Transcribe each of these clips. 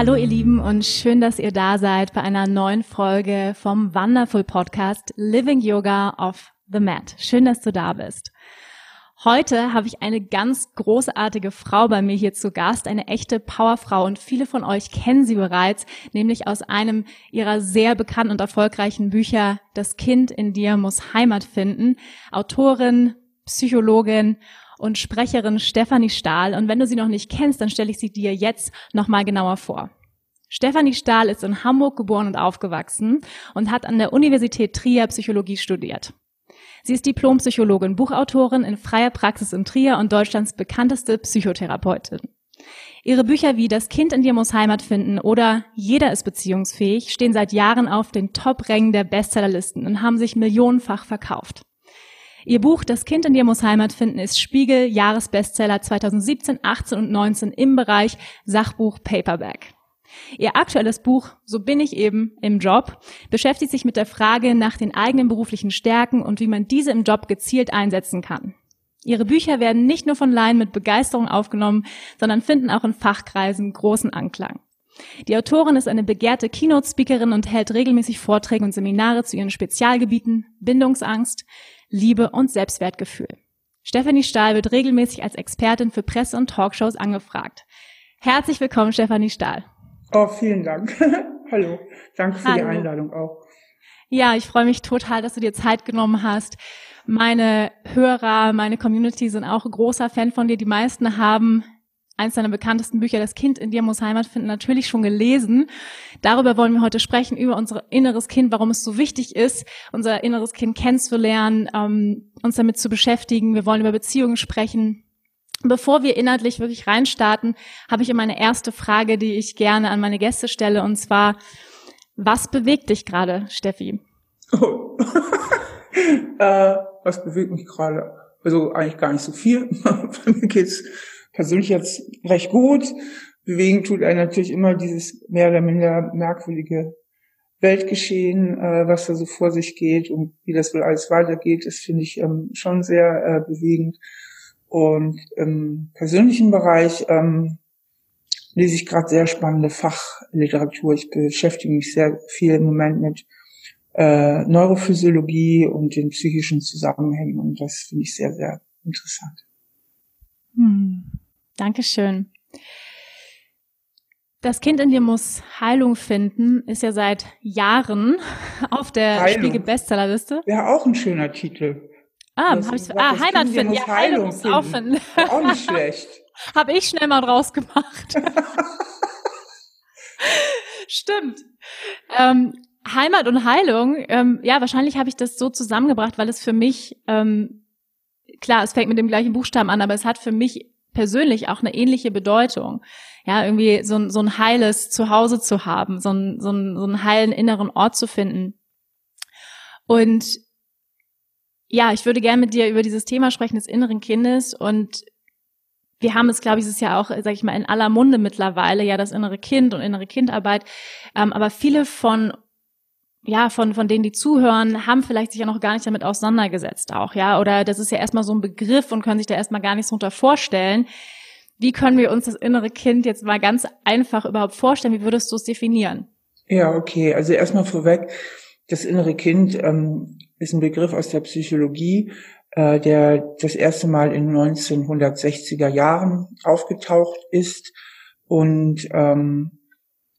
Hallo ihr Lieben und schön, dass ihr da seid bei einer neuen Folge vom Wonderful Podcast Living Yoga off the Mat. Schön, dass du da bist. Heute habe ich eine ganz großartige Frau bei mir hier zu Gast, eine echte Powerfrau und viele von euch kennen sie bereits, nämlich aus einem ihrer sehr bekannten und erfolgreichen Bücher Das Kind in dir muss Heimat finden. Autorin, Psychologin und Sprecherin Stefanie Stahl. Und wenn du sie noch nicht kennst, dann stelle ich sie dir jetzt nochmal genauer vor. Stefanie Stahl ist in Hamburg geboren und aufgewachsen und hat an der Universität Trier Psychologie studiert. Sie ist Diplompsychologin, Buchautorin in freier Praxis in Trier und Deutschlands bekannteste Psychotherapeutin. Ihre Bücher wie Das Kind in dir muss Heimat finden oder Jeder ist beziehungsfähig stehen seit Jahren auf den Top-Rängen der Bestsellerlisten und haben sich millionenfach verkauft. Ihr Buch Das Kind in dir muss Heimat finden ist Spiegel Jahresbestseller 2017, 18 und 19 im Bereich Sachbuch Paperback. Ihr aktuelles Buch So bin ich eben im Job beschäftigt sich mit der Frage nach den eigenen beruflichen Stärken und wie man diese im Job gezielt einsetzen kann. Ihre Bücher werden nicht nur von Laien mit Begeisterung aufgenommen, sondern finden auch in Fachkreisen großen Anklang. Die Autorin ist eine begehrte Keynote-Speakerin und hält regelmäßig Vorträge und Seminare zu ihren Spezialgebieten Bindungsangst, Liebe und Selbstwertgefühl. Stephanie Stahl wird regelmäßig als Expertin für Presse- und Talkshows angefragt. Herzlich willkommen, Stephanie Stahl. Oh, vielen Dank. Hallo. Danke für Hallo. die Einladung auch. Ja, ich freue mich total, dass du dir Zeit genommen hast. Meine Hörer, meine Community sind auch ein großer Fan von dir. Die meisten haben eins deiner bekanntesten Bücher, Das Kind in dir muss Heimat finden, natürlich schon gelesen. Darüber wollen wir heute sprechen, über unser inneres Kind, warum es so wichtig ist, unser inneres Kind kennenzulernen, ähm, uns damit zu beschäftigen. Wir wollen über Beziehungen sprechen. Bevor wir inhaltlich wirklich reinstarten, habe ich immer eine erste Frage, die ich gerne an meine Gäste stelle, und zwar, was bewegt dich gerade, Steffi? Oh. äh, was bewegt mich gerade? Also eigentlich gar nicht so viel. Bei mir geht's persönlich jetzt recht gut. Bewegen tut er natürlich immer dieses mehr oder minder merkwürdige Weltgeschehen, äh, was da so vor sich geht und wie das wohl alles weitergeht, das finde ich ähm, schon sehr äh, bewegend. Und im persönlichen Bereich ähm, lese ich gerade sehr spannende Fachliteratur. Ich beschäftige mich sehr viel im Moment mit äh, Neurophysiologie und den psychischen Zusammenhängen und das finde ich sehr, sehr interessant. Hm. Dankeschön. Das Kind in dir muss Heilung finden, ist ja seit Jahren auf der Heilung. Spiegel Bestsellerliste. Wäre auch ein schöner Titel. Ah, hab ich, ah Heimat finden. Ja, Heilung, muss auch finden. Auch nicht schlecht. Habe ich schnell mal draus gemacht. Stimmt. Ähm, Heimat und Heilung, ähm, ja, wahrscheinlich habe ich das so zusammengebracht, weil es für mich, ähm, klar, es fängt mit dem gleichen Buchstaben an, aber es hat für mich persönlich auch eine ähnliche Bedeutung. Ja, irgendwie so, ein so ein heiles Zuhause zu haben, so ein, so, ein, so einen heilen inneren Ort zu finden. Und ja, ich würde gerne mit dir über dieses Thema sprechen des inneren Kindes und wir haben es, glaube ich, es ist ja auch, sag ich mal, in aller Munde mittlerweile, ja, das innere Kind und innere Kindarbeit. Ähm, aber viele von ja, von, von denen, die zuhören, haben vielleicht sich ja noch gar nicht damit auseinandergesetzt auch, ja, oder das ist ja erstmal so ein Begriff und können sich da erstmal gar nichts drunter vorstellen. Wie können wir uns das innere Kind jetzt mal ganz einfach überhaupt vorstellen? Wie würdest du es definieren? Ja, okay. Also erstmal vorweg, das innere Kind ähm, ist ein Begriff aus der Psychologie, äh, der das erste Mal in 1960er Jahren aufgetaucht ist und ähm,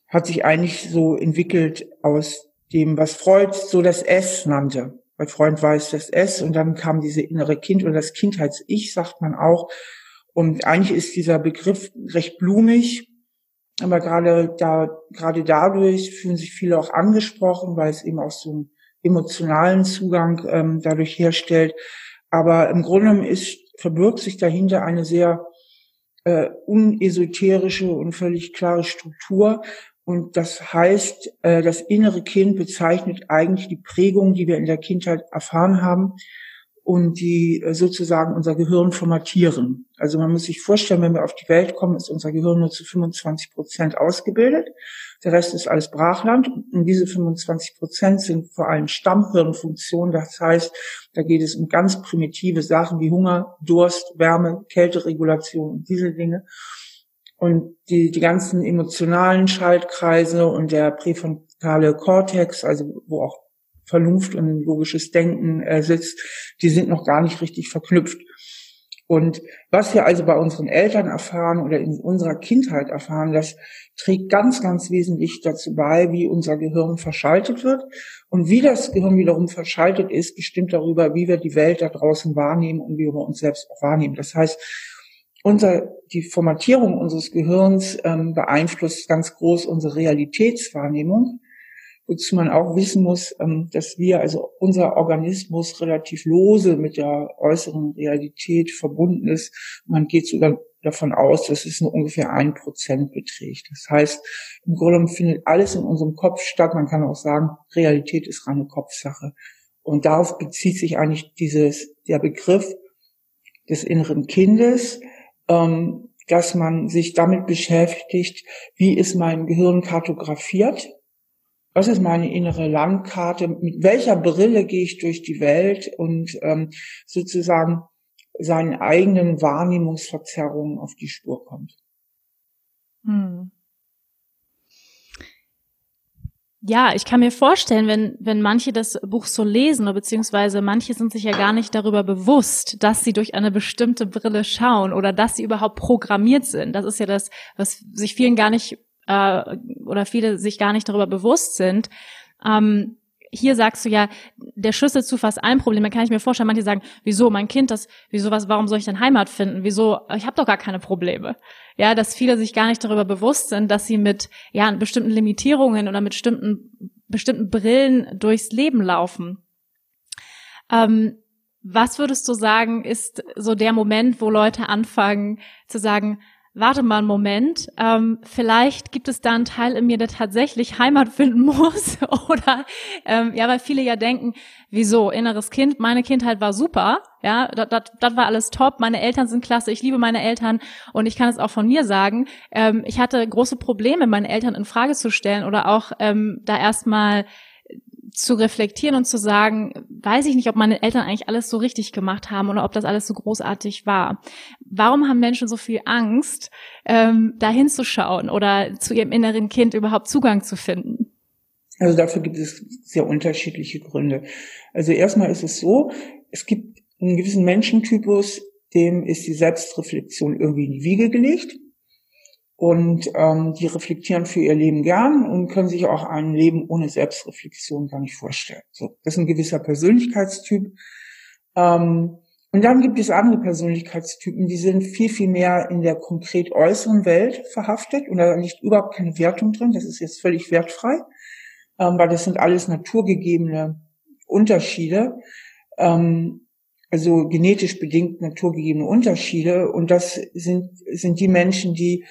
hat sich eigentlich so entwickelt aus dem, was Freud so das S nannte. Bei Freud war es das S und dann kam diese innere Kind und das Kindheits-Ich, sagt man auch. Und eigentlich ist dieser Begriff recht blumig, aber gerade da, gerade dadurch fühlen sich viele auch angesprochen, weil es eben auch so einen emotionalen Zugang ähm, dadurch herstellt. Aber im Grunde ist, verbirgt sich dahinter eine sehr äh, unesoterische und völlig klare Struktur. Und das heißt, äh, das innere Kind bezeichnet eigentlich die Prägung, die wir in der Kindheit erfahren haben und die äh, sozusagen unser Gehirn formatieren. Also man muss sich vorstellen, wenn wir auf die Welt kommen, ist unser Gehirn nur zu 25 Prozent ausgebildet. Der Rest ist alles Brachland. Und diese 25 Prozent sind vor allem Stammhirnfunktionen. Das heißt, da geht es um ganz primitive Sachen wie Hunger, Durst, Wärme, Kälteregulation und diese Dinge. Und die, die ganzen emotionalen Schaltkreise und der präfrontale Kortex, also wo auch Vernunft und logisches Denken äh, sitzt, die sind noch gar nicht richtig verknüpft. Und was wir also bei unseren Eltern erfahren oder in unserer Kindheit erfahren, das trägt ganz, ganz wesentlich dazu bei, wie unser Gehirn verschaltet wird. Und wie das Gehirn wiederum verschaltet ist, bestimmt darüber, wie wir die Welt da draußen wahrnehmen und wie wir uns selbst auch wahrnehmen. Das heißt, unser, die Formatierung unseres Gehirns ähm, beeinflusst ganz groß unsere Realitätswahrnehmung wozu man auch wissen muss, ähm, dass wir, also unser Organismus relativ lose mit der äußeren Realität verbunden ist. Man geht sogar davon aus, dass es nur ungefähr ein Prozent beträgt. Das heißt, im Grunde findet alles in unserem Kopf statt. Man kann auch sagen, Realität ist reine Kopfsache. Und darauf bezieht sich eigentlich dieses, der Begriff des inneren Kindes, ähm, dass man sich damit beschäftigt, wie ist mein Gehirn kartografiert was ist meine innere Landkarte, mit welcher Brille gehe ich durch die Welt und ähm, sozusagen seinen eigenen Wahrnehmungsverzerrungen auf die Spur kommt. Hm. Ja, ich kann mir vorstellen, wenn, wenn manche das Buch so lesen, oder beziehungsweise manche sind sich ja gar nicht darüber bewusst, dass sie durch eine bestimmte Brille schauen oder dass sie überhaupt programmiert sind. Das ist ja das, was sich vielen gar nicht äh, oder viele sich gar nicht darüber bewusst sind. Ähm, hier sagst du ja, der Schlüssel zu fast allen Problemen, kann ich mir vorstellen, manche sagen, wieso, mein Kind, das, wieso was, warum soll ich denn Heimat finden? Wieso, ich habe doch gar keine Probleme. Ja, dass viele sich gar nicht darüber bewusst sind, dass sie mit ja, bestimmten Limitierungen oder mit bestimmten, bestimmten Brillen durchs Leben laufen. Ähm, was würdest du sagen, ist so der Moment, wo Leute anfangen zu sagen, warte mal einen Moment, ähm, vielleicht gibt es da einen Teil in mir, der tatsächlich Heimat finden muss. Oder ähm, ja, weil viele ja denken, wieso, inneres Kind, meine Kindheit war super, ja, das war alles top, meine Eltern sind klasse, ich liebe meine Eltern und ich kann es auch von mir sagen, ähm, ich hatte große Probleme, meine Eltern in Frage zu stellen oder auch ähm, da erstmal zu reflektieren und zu sagen, weiß ich nicht, ob meine Eltern eigentlich alles so richtig gemacht haben oder ob das alles so großartig war. Warum haben Menschen so viel Angst, ähm, da hinzuschauen oder zu ihrem inneren Kind überhaupt Zugang zu finden? Also dafür gibt es sehr unterschiedliche Gründe. Also erstmal ist es so, es gibt einen gewissen Menschentypus, dem ist die Selbstreflexion irgendwie in die Wiege gelegt und ähm, die reflektieren für ihr Leben gern und können sich auch ein Leben ohne Selbstreflexion gar nicht vorstellen. So, das ist ein gewisser Persönlichkeitstyp. Ähm, und dann gibt es andere Persönlichkeitstypen, die sind viel, viel mehr in der konkret äußeren Welt verhaftet und da liegt überhaupt keine Wertung drin. Das ist jetzt völlig wertfrei, ähm, weil das sind alles naturgegebene Unterschiede. Ähm, also genetisch bedingt naturgegebene Unterschiede. Und das sind, sind die Menschen, die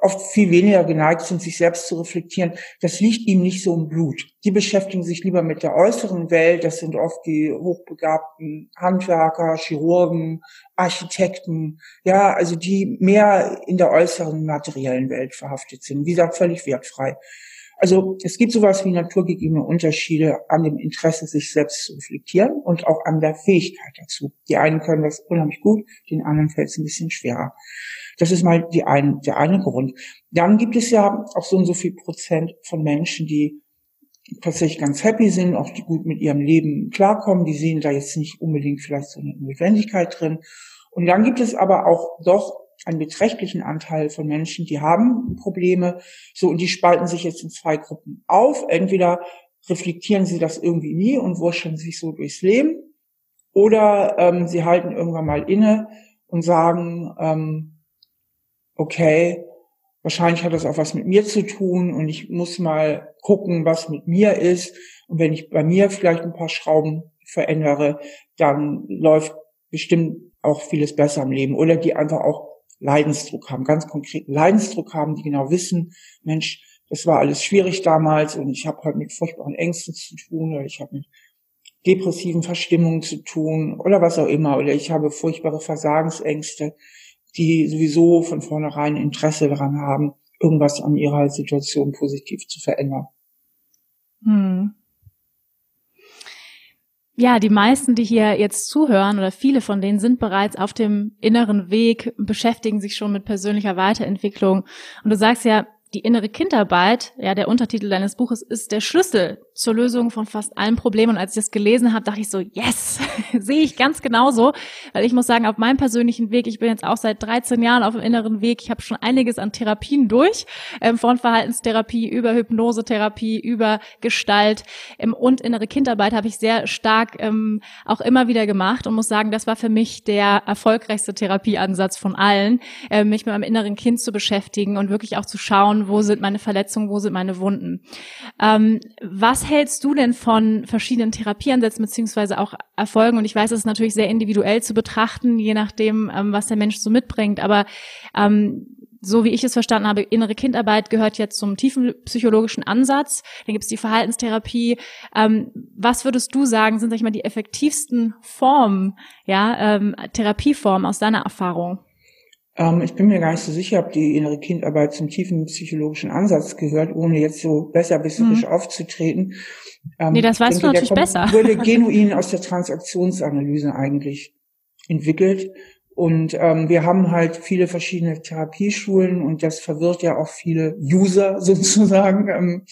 oft viel weniger geneigt sind, sich selbst zu reflektieren. Das liegt ihm nicht so im Blut. Die beschäftigen sich lieber mit der äußeren Welt. Das sind oft die hochbegabten Handwerker, Chirurgen, Architekten. Ja, also die mehr in der äußeren materiellen Welt verhaftet sind. Wie gesagt, völlig wertfrei. Also es gibt sowas wie naturgegebene Unterschiede an dem Interesse, sich selbst zu reflektieren und auch an der Fähigkeit dazu. Die einen können das unheimlich gut, den anderen fällt es ein bisschen schwerer. Das ist mal die ein, der eine Grund. Dann gibt es ja auch so und so viel Prozent von Menschen, die tatsächlich ganz happy sind, auch die gut mit ihrem Leben klarkommen. Die sehen da jetzt nicht unbedingt vielleicht so eine Notwendigkeit drin. Und dann gibt es aber auch doch einen beträchtlichen Anteil von Menschen, die haben Probleme. So, und die spalten sich jetzt in zwei Gruppen auf. Entweder reflektieren sie das irgendwie nie und wurscheln sich so durchs Leben. Oder ähm, sie halten irgendwann mal inne und sagen, ähm, okay, wahrscheinlich hat das auch was mit mir zu tun und ich muss mal gucken, was mit mir ist. Und wenn ich bei mir vielleicht ein paar Schrauben verändere, dann läuft bestimmt auch vieles besser im Leben. Oder die einfach auch Leidensdruck haben, ganz konkreten Leidensdruck haben, die genau wissen, Mensch, das war alles schwierig damals und ich habe heute mit furchtbaren Ängsten zu tun oder ich habe mit depressiven Verstimmungen zu tun oder was auch immer oder ich habe furchtbare Versagensängste, die sowieso von vornherein Interesse daran haben, irgendwas an ihrer Situation positiv zu verändern. Hm. Ja, die meisten, die hier jetzt zuhören oder viele von denen sind bereits auf dem inneren Weg, beschäftigen sich schon mit persönlicher Weiterentwicklung. Und du sagst ja, die innere Kindarbeit, ja, der Untertitel deines Buches ist der Schlüssel zur Lösung von fast allen Problemen. Und als ich das gelesen habe, dachte ich so, yes, sehe ich ganz genauso. Weil ich muss sagen, auf meinem persönlichen Weg, ich bin jetzt auch seit 13 Jahren auf dem inneren Weg, ich habe schon einiges an Therapien durch, ähm, von Verhaltenstherapie über Hypnosetherapie, über Gestalt ähm, und innere Kindarbeit habe ich sehr stark ähm, auch immer wieder gemacht und muss sagen, das war für mich der erfolgreichste Therapieansatz von allen, äh, mich mit meinem inneren Kind zu beschäftigen und wirklich auch zu schauen, wo sind meine Verletzungen, wo sind meine Wunden. Ähm, was hältst du denn von verschiedenen Therapieansätzen beziehungsweise auch Erfolgen? Und ich weiß, es ist natürlich sehr individuell zu betrachten, je nachdem, ähm, was der Mensch so mitbringt. Aber ähm, so wie ich es verstanden habe, innere Kindarbeit gehört jetzt zum tiefen psychologischen Ansatz. Dann gibt es die Verhaltenstherapie. Ähm, was würdest du sagen, sind sag ich mal die effektivsten Formen, ja, ähm, Therapieformen aus deiner Erfahrung? Ähm, ich bin mir gar nicht so sicher, ob die innere Kindarbeit zum tiefen psychologischen Ansatz gehört, ohne jetzt so besserwisserisch mhm. aufzutreten. Ähm, nee, das weißt denke, du natürlich besser. Wurde genuin aus der Transaktionsanalyse eigentlich entwickelt. Und ähm, wir haben halt viele verschiedene Therapieschulen und das verwirrt ja auch viele User sozusagen. Ähm,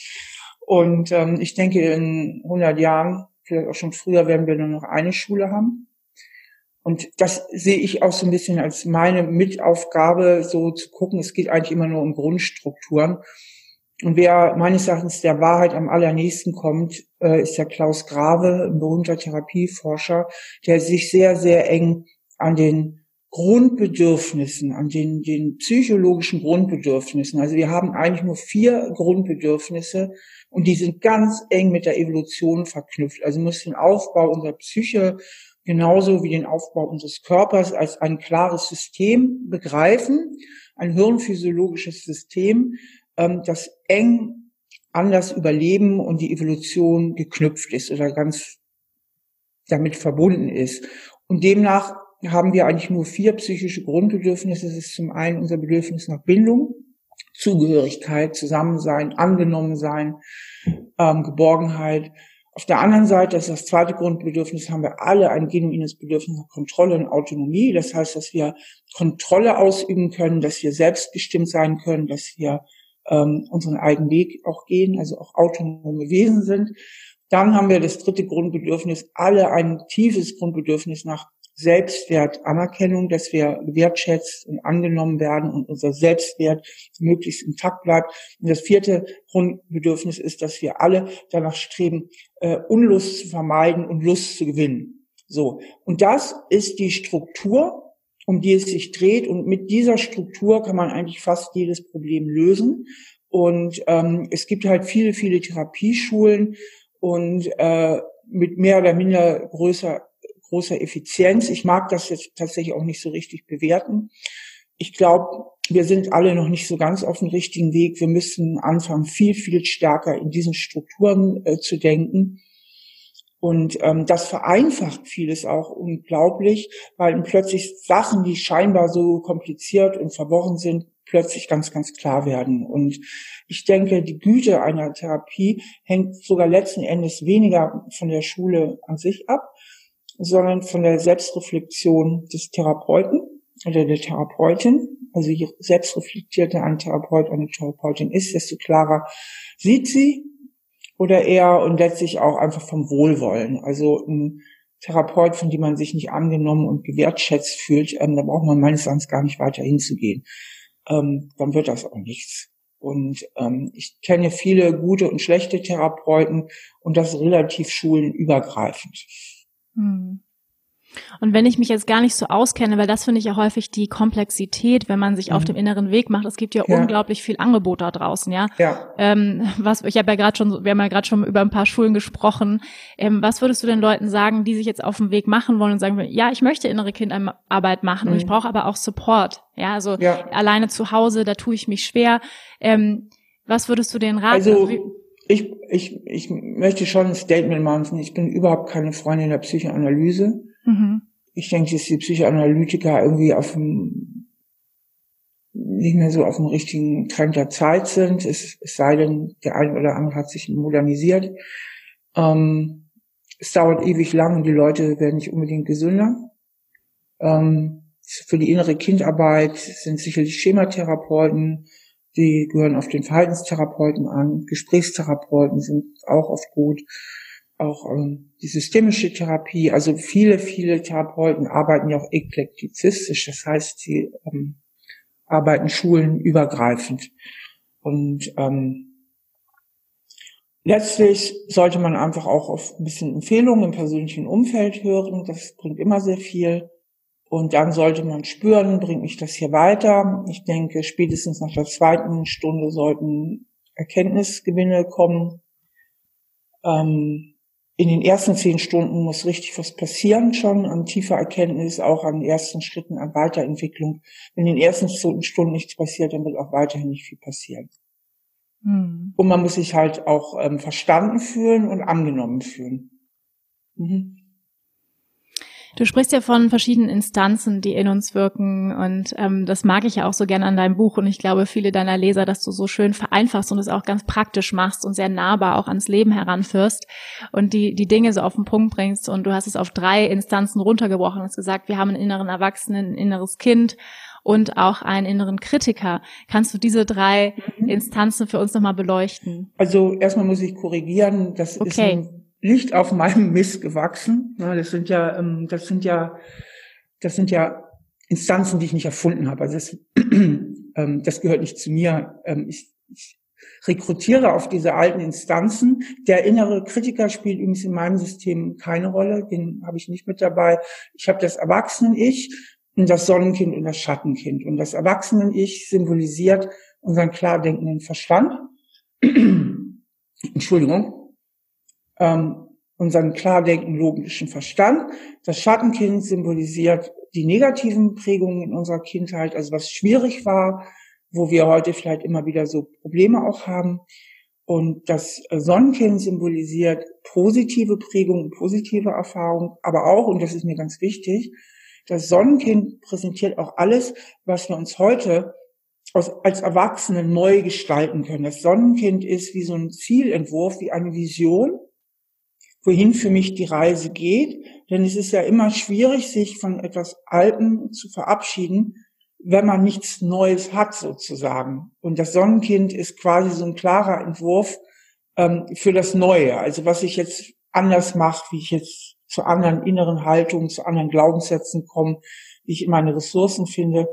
und ähm, ich denke, in 100 Jahren, vielleicht auch schon früher, werden wir nur noch eine Schule haben. Und das sehe ich auch so ein bisschen als meine Mitaufgabe, so zu gucken, es geht eigentlich immer nur um Grundstrukturen. Und wer meines Erachtens der Wahrheit am allernächsten kommt, äh, ist der Klaus Grave, ein berühmter Therapieforscher, der sich sehr, sehr eng an den Grundbedürfnissen, an den, den psychologischen Grundbedürfnissen. Also wir haben eigentlich nur vier Grundbedürfnisse und die sind ganz eng mit der Evolution verknüpft. Also muss den Aufbau unserer Psyche genauso wie den Aufbau unseres Körpers als ein klares System begreifen, ein hirnphysiologisches System, ähm, das eng an das Überleben und die Evolution geknüpft ist oder ganz damit verbunden ist. Und demnach haben wir eigentlich nur vier psychische Grundbedürfnisse. Das ist zum einen unser Bedürfnis nach Bindung, Zugehörigkeit, Zusammensein, angenommen sein, ähm, Geborgenheit, auf der anderen Seite, das ist das zweite Grundbedürfnis, haben wir alle ein genuines Bedürfnis nach Kontrolle und Autonomie. Das heißt, dass wir Kontrolle ausüben können, dass wir selbstbestimmt sein können, dass wir ähm, unseren eigenen Weg auch gehen, also auch autonome Wesen sind. Dann haben wir das dritte Grundbedürfnis, alle ein tiefes Grundbedürfnis nach Selbstwert, Anerkennung, dass wir wertschätzt und angenommen werden und unser Selbstwert möglichst intakt bleibt. Und das vierte Grundbedürfnis ist, dass wir alle danach streben, äh, Unlust zu vermeiden und Lust zu gewinnen. So. Und das ist die Struktur, um die es sich dreht. Und mit dieser Struktur kann man eigentlich fast jedes Problem lösen. Und ähm, es gibt halt viele, viele Therapieschulen und äh, mit mehr oder minder größer großer Effizienz. Ich mag das jetzt tatsächlich auch nicht so richtig bewerten. Ich glaube, wir sind alle noch nicht so ganz auf dem richtigen Weg. Wir müssen anfangen, viel, viel stärker in diesen Strukturen äh, zu denken. Und ähm, das vereinfacht vieles auch unglaublich, weil plötzlich Sachen, die scheinbar so kompliziert und verworren sind, plötzlich ganz, ganz klar werden. Und ich denke, die Güte einer Therapie hängt sogar letzten Endes weniger von der Schule an sich ab, sondern von der Selbstreflexion des Therapeuten oder der Therapeutin. Also je selbstreflektierter ein Therapeut, eine Therapeutin ist, desto klarer sieht sie oder eher und letztlich auch einfach vom Wohlwollen. Also ein Therapeut, von dem man sich nicht angenommen und gewertschätzt fühlt, ähm, da braucht man meines Erachtens gar nicht weiter hinzugehen. Ähm, dann wird das auch nichts. Und ähm, ich kenne viele gute und schlechte Therapeuten und das relativ schulenübergreifend. Hm. Und wenn ich mich jetzt gar nicht so auskenne, weil das finde ich ja häufig die Komplexität, wenn man sich mhm. auf dem inneren Weg macht. Es gibt ja, ja, unglaublich viel Angebot da draußen, ja. Ja. Ähm, was ich habe ja gerade schon, wir haben ja gerade schon über ein paar Schulen gesprochen. Ähm, was würdest du den Leuten sagen, die sich jetzt auf den Weg machen wollen und sagen, ja, ich möchte innere Kindarbeit machen mhm. und ich mhm. brauche aber auch Support. Ja, also ja. alleine zu Hause, da tue ich mich schwer. Ähm, was würdest du denen raten? Also, ich, ich, ich möchte schon ein Statement machen. Ich bin überhaupt keine Freundin der Psychoanalyse. Mhm. Ich denke, dass die Psychoanalytiker irgendwie auf dem, nicht mehr so auf dem richtigen Trend der Zeit sind. Es, es sei denn, der eine oder andere hat sich modernisiert. Ähm, es dauert ewig lang und die Leute werden nicht unbedingt gesünder. Ähm, für die innere Kindarbeit sind sicherlich Schematherapeuten, die gehören auf den Verhaltenstherapeuten an. Gesprächstherapeuten sind auch oft gut auch ähm, die systemische Therapie, also viele, viele Therapeuten arbeiten ja auch eklektizistisch, das heißt, sie ähm, arbeiten schulenübergreifend. Und ähm, letztlich sollte man einfach auch auf ein bisschen Empfehlungen im persönlichen Umfeld hören, das bringt immer sehr viel. Und dann sollte man spüren, bringt mich das hier weiter. Ich denke, spätestens nach der zweiten Stunde sollten Erkenntnisgewinne kommen. Ähm, in den ersten zehn Stunden muss richtig was passieren schon an tiefer Erkenntnis, auch an ersten Schritten an Weiterentwicklung. Wenn in den ersten Stunden nichts passiert, dann wird auch weiterhin nicht viel passieren. Hm. Und man muss sich halt auch ähm, verstanden fühlen und angenommen fühlen. Mhm. Du sprichst ja von verschiedenen Instanzen, die in uns wirken und ähm, das mag ich ja auch so gerne an deinem Buch und ich glaube viele deiner Leser, dass du so schön vereinfachst und es auch ganz praktisch machst und sehr nahbar auch ans Leben heranführst und die die Dinge so auf den Punkt bringst und du hast es auf drei Instanzen runtergebrochen und hast gesagt, wir haben einen inneren Erwachsenen, ein inneres Kind und auch einen inneren Kritiker. Kannst du diese drei mhm. Instanzen für uns nochmal beleuchten? Also erstmal muss ich korrigieren, das okay. ist ein nicht auf meinem Mist gewachsen. Das sind ja, ähm, das sind ja, das sind ja Instanzen, die ich nicht erfunden habe. Also das, ähm, das gehört nicht zu mir. Ähm, ich, ich rekrutiere auf diese alten Instanzen. Der innere Kritiker spielt übrigens in meinem System keine Rolle. Den habe ich nicht mit dabei. Ich habe das Erwachsenen-Ich und das Sonnenkind und das Schattenkind. Und das Erwachsenen-Ich symbolisiert unseren klar denkenden Verstand. Entschuldigung ähm, unseren klardenkenden logischen Verstand. Das Schattenkind symbolisiert die negativen Prägungen in unserer Kindheit, also was schwierig war, wo wir heute vielleicht immer wieder so Probleme auch haben. Und das Sonnenkind symbolisiert positive Prägungen, positive Erfahrungen, aber auch, und das ist mir ganz wichtig, das Sonnenkind präsentiert auch alles, was wir uns heute als Erwachsene neu gestalten können. Das Sonnenkind ist wie so ein Zielentwurf, wie eine Vision, wohin für mich die Reise geht. Denn es ist ja immer schwierig, sich von etwas Alten zu verabschieden, wenn man nichts Neues hat sozusagen. Und das Sonnenkind ist quasi so ein klarer Entwurf ähm, für das Neue. Also was ich jetzt anders mache, wie ich jetzt zu anderen inneren Haltungen, zu anderen Glaubenssätzen komme, wie ich meine Ressourcen finde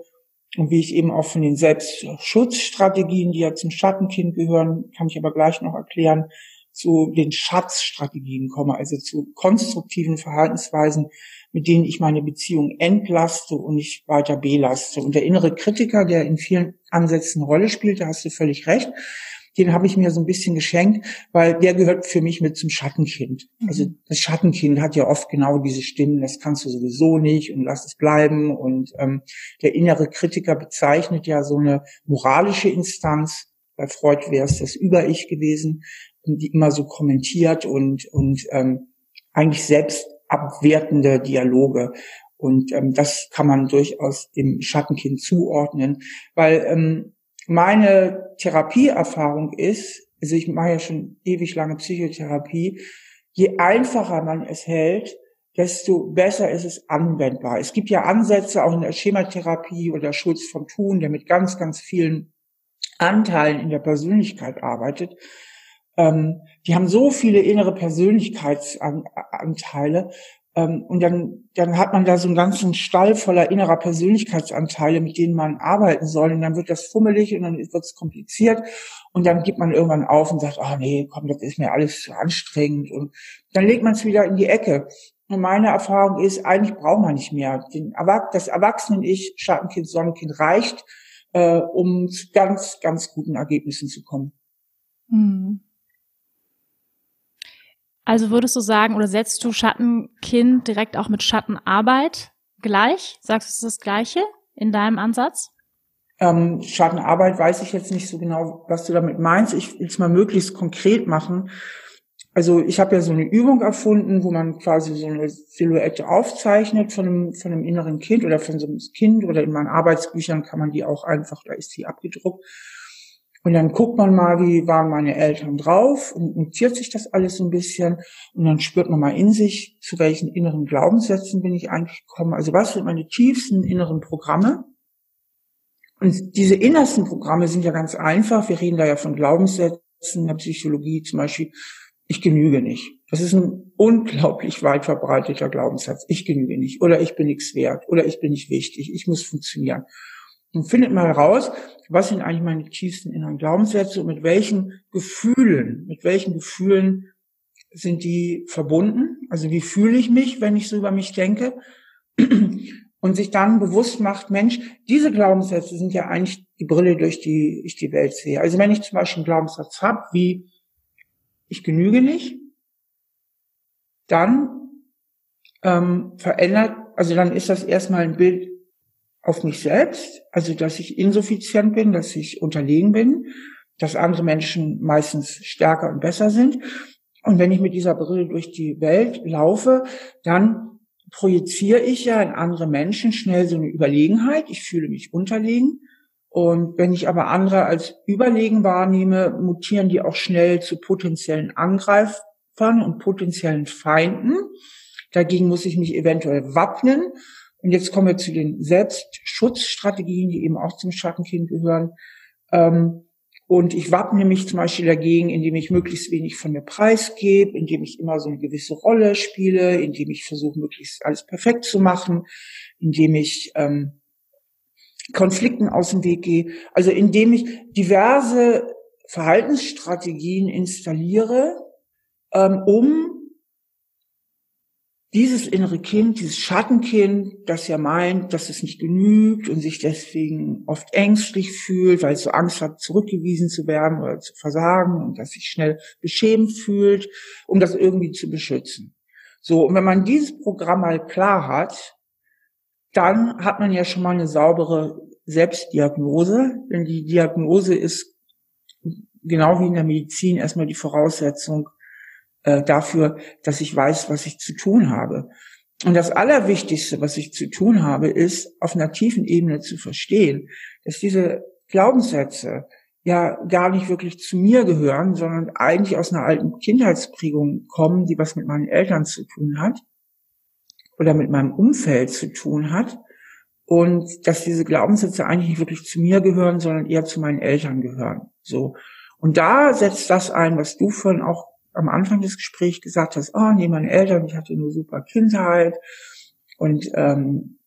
und wie ich eben auch von den Selbstschutzstrategien, die ja zum Schattenkind gehören, kann ich aber gleich noch erklären, zu den Schatzstrategien komme, also zu konstruktiven Verhaltensweisen, mit denen ich meine Beziehung entlaste und nicht weiter belaste. Und der innere Kritiker, der in vielen Ansätzen eine Rolle spielt, da hast du völlig recht, den habe ich mir so ein bisschen geschenkt, weil der gehört für mich mit zum Schattenkind. Mhm. Also das Schattenkind hat ja oft genau diese Stimmen, das kannst du sowieso nicht und lass es bleiben. Und ähm, der innere Kritiker bezeichnet ja so eine moralische Instanz. Bei Freud wäre es das Über-Ich gewesen, die immer so kommentiert und, und ähm, eigentlich selbst abwertende Dialoge. Und ähm, das kann man durchaus dem Schattenkind zuordnen, weil ähm, meine Therapieerfahrung ist, also ich mache ja schon ewig lange Psychotherapie, je einfacher man es hält, desto besser ist es anwendbar. Es gibt ja Ansätze auch in der Schematherapie oder Schulz von Thun, der mit ganz, ganz vielen Anteilen in der Persönlichkeit arbeitet ähm, die haben so viele innere Persönlichkeitsanteile. Ähm, und dann, dann hat man da so einen ganzen Stall voller innerer Persönlichkeitsanteile, mit denen man arbeiten soll. Und dann wird das fummelig und dann wird es kompliziert. Und dann gibt man irgendwann auf und sagt, oh, nee, komm, das ist mir alles zu anstrengend. Und dann legt man es wieder in die Ecke. Und meine Erfahrung ist, eigentlich braucht man nicht mehr. das Erwachsenen-Ich, Schattenkind, Sonnenkind reicht, äh, um zu ganz, ganz guten Ergebnissen zu kommen. Hm. Also würdest du sagen, oder setzt du Schattenkind direkt auch mit Schattenarbeit gleich? Sagst du, es ist das Gleiche in deinem Ansatz? Ähm, Schattenarbeit weiß ich jetzt nicht so genau, was du damit meinst. Ich will es mal möglichst konkret machen. Also ich habe ja so eine Übung erfunden, wo man quasi so eine Silhouette aufzeichnet von einem, von einem inneren Kind oder von so einem Kind oder in meinen Arbeitsbüchern kann man die auch einfach, da ist die abgedruckt. Und dann guckt man mal, wie waren meine Eltern drauf und notiert sich das alles so ein bisschen und dann spürt man mal in sich, zu welchen inneren Glaubenssätzen bin ich eigentlich gekommen. Also was sind meine tiefsten inneren Programme? Und diese innersten Programme sind ja ganz einfach. Wir reden da ja von Glaubenssätzen in der Psychologie zum Beispiel ich genüge nicht. Das ist ein unglaublich weit verbreiteter Glaubenssatz. Ich genüge nicht oder ich bin nichts wert oder ich bin nicht wichtig, ich muss funktionieren. Und findet mal raus, was sind eigentlich meine tiefsten inneren Glaubenssätze und mit welchen Gefühlen, mit welchen Gefühlen sind die verbunden? Also wie fühle ich mich, wenn ich so über mich denke? Und sich dann bewusst macht, Mensch, diese Glaubenssätze sind ja eigentlich die Brille, durch die ich die Welt sehe. Also wenn ich zum Beispiel einen Glaubenssatz habe, wie ich genüge nicht, dann ähm, verändert, also dann ist das erstmal ein Bild auf mich selbst, also dass ich insuffizient bin, dass ich unterlegen bin, dass andere Menschen meistens stärker und besser sind. Und wenn ich mit dieser Brille durch die Welt laufe, dann projiziere ich ja in andere Menschen schnell so eine Überlegenheit. Ich fühle mich unterlegen. Und wenn ich aber andere als überlegen wahrnehme, mutieren die auch schnell zu potenziellen Angreifern und potenziellen Feinden. Dagegen muss ich mich eventuell wappnen. Und jetzt kommen wir zu den Selbstschutzstrategien, die eben auch zum Schattenkind gehören. Ähm, und ich wappne mich zum Beispiel dagegen, indem ich möglichst wenig von mir preisgebe, indem ich immer so eine gewisse Rolle spiele, indem ich versuche, möglichst alles perfekt zu machen, indem ich ähm, Konflikten aus dem Weg gehe. Also indem ich diverse Verhaltensstrategien installiere, ähm, um dieses innere Kind, dieses Schattenkind, das ja meint, dass es nicht genügt und sich deswegen oft ängstlich fühlt, weil es so Angst hat, zurückgewiesen zu werden oder zu versagen und dass sich schnell beschämt fühlt, um das irgendwie zu beschützen. So, und wenn man dieses Programm mal klar hat, dann hat man ja schon mal eine saubere Selbstdiagnose, denn die Diagnose ist genau wie in der Medizin erstmal die Voraussetzung äh, dafür, dass ich weiß, was ich zu tun habe. Und das Allerwichtigste, was ich zu tun habe, ist, auf einer tiefen Ebene zu verstehen, dass diese Glaubenssätze ja gar nicht wirklich zu mir gehören, sondern eigentlich aus einer alten Kindheitsprägung kommen, die was mit meinen Eltern zu tun hat oder mit meinem Umfeld zu tun hat und dass diese Glaubenssätze eigentlich nicht wirklich zu mir gehören, sondern eher zu meinen Eltern gehören. So. Und da setzt das ein, was du vorhin auch am Anfang des Gesprächs gesagt hast, oh nee, meine Eltern, ich hatte eine super Kindheit und ähm,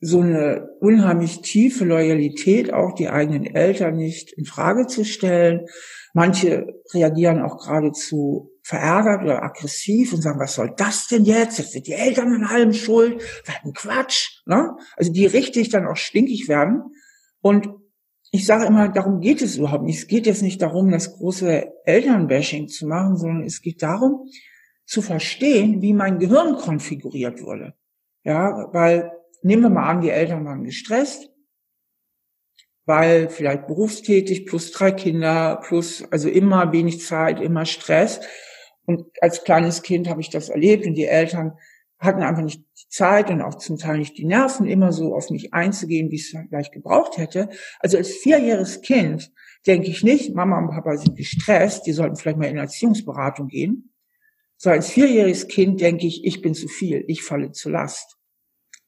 so eine unheimlich tiefe Loyalität, auch die eigenen Eltern nicht in Frage zu stellen. Manche reagieren auch geradezu verärgert oder aggressiv und sagen, was soll das denn jetzt? Jetzt sind die Eltern an allem schuld. Was ein Quatsch. Ne? Also die richtig dann auch stinkig werden. Und ich sage immer, darum geht es überhaupt nicht. Es geht jetzt nicht darum, das große Elternbashing zu machen, sondern es geht darum, zu verstehen, wie mein Gehirn konfiguriert wurde. Ja, weil nehmen wir mal an, die Eltern waren gestresst, weil vielleicht berufstätig, plus drei Kinder, plus also immer wenig Zeit, immer Stress. Und als kleines Kind habe ich das erlebt und die Eltern hatten einfach nicht die Zeit und auch zum Teil nicht die Nerven, immer so auf mich einzugehen, wie ich es gleich gebraucht hätte. Also als vierjähriges Kind denke ich nicht, Mama und Papa sind gestresst, die sollten vielleicht mal in Erziehungsberatung gehen. So als vierjähriges Kind denke ich, ich bin zu viel, ich falle zu Last.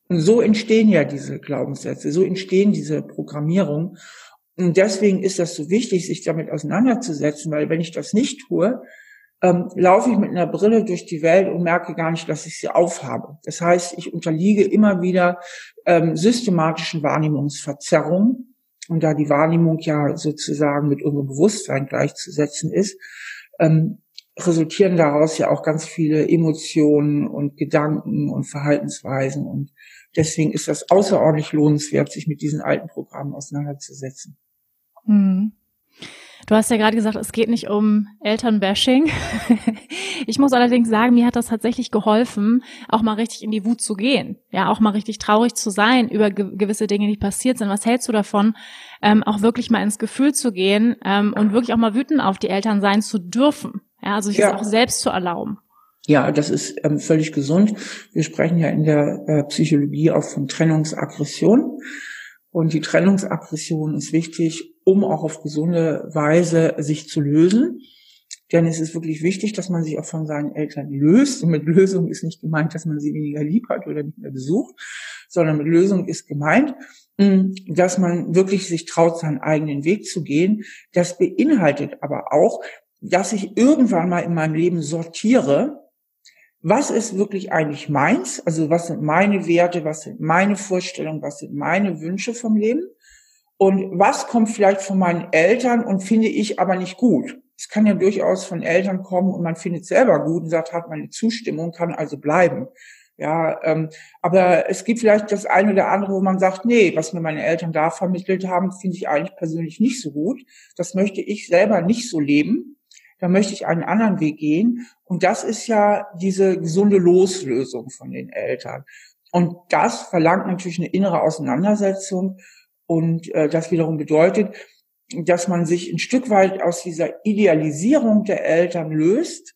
Und so entstehen ja diese Glaubenssätze, so entstehen diese Programmierungen. Und deswegen ist das so wichtig, sich damit auseinanderzusetzen, weil wenn ich das nicht tue, ähm, laufe ich mit einer Brille durch die Welt und merke gar nicht, dass ich sie aufhabe. Das heißt, ich unterliege immer wieder ähm, systematischen Wahrnehmungsverzerrungen. Und da die Wahrnehmung ja sozusagen mit unserem Bewusstsein gleichzusetzen ist, ähm, resultieren daraus ja auch ganz viele Emotionen und Gedanken und Verhaltensweisen. Und deswegen ist das außerordentlich lohnenswert, sich mit diesen alten Programmen auseinanderzusetzen. Hm. Du hast ja gerade gesagt, es geht nicht um Elternbashing. ich muss allerdings sagen, mir hat das tatsächlich geholfen, auch mal richtig in die Wut zu gehen. Ja, auch mal richtig traurig zu sein über ge gewisse Dinge, die passiert sind. Was hältst du davon, ähm, auch wirklich mal ins Gefühl zu gehen ähm, und wirklich auch mal wütend auf die Eltern sein zu dürfen? Ja, also sich ja. das auch selbst zu erlauben. Ja, das ist ähm, völlig gesund. Wir sprechen ja in der äh, Psychologie auch von Trennungsaggression. Und die Trennungsaggression ist wichtig, um auch auf gesunde Weise sich zu lösen. Denn es ist wirklich wichtig, dass man sich auch von seinen Eltern löst. Und mit Lösung ist nicht gemeint, dass man sie weniger lieb hat oder nicht mehr besucht, sondern mit Lösung ist gemeint, hm, dass man wirklich sich traut, seinen eigenen Weg zu gehen. Das beinhaltet aber auch, dass ich irgendwann mal in meinem Leben sortiere, was ist wirklich eigentlich meins? Also was sind meine Werte, was sind meine Vorstellungen, was sind meine Wünsche vom Leben? Und was kommt vielleicht von meinen Eltern und finde ich aber nicht gut? Es kann ja durchaus von Eltern kommen und man findet selber gut und sagt, hat meine Zustimmung, kann also bleiben. Ja, ähm, aber es gibt vielleicht das eine oder andere, wo man sagt, nee, was mir meine Eltern da vermittelt haben, finde ich eigentlich persönlich nicht so gut. Das möchte ich selber nicht so leben da möchte ich einen anderen Weg gehen. Und das ist ja diese gesunde Loslösung von den Eltern. Und das verlangt natürlich eine innere Auseinandersetzung. Und äh, das wiederum bedeutet, dass man sich ein Stück weit aus dieser Idealisierung der Eltern löst.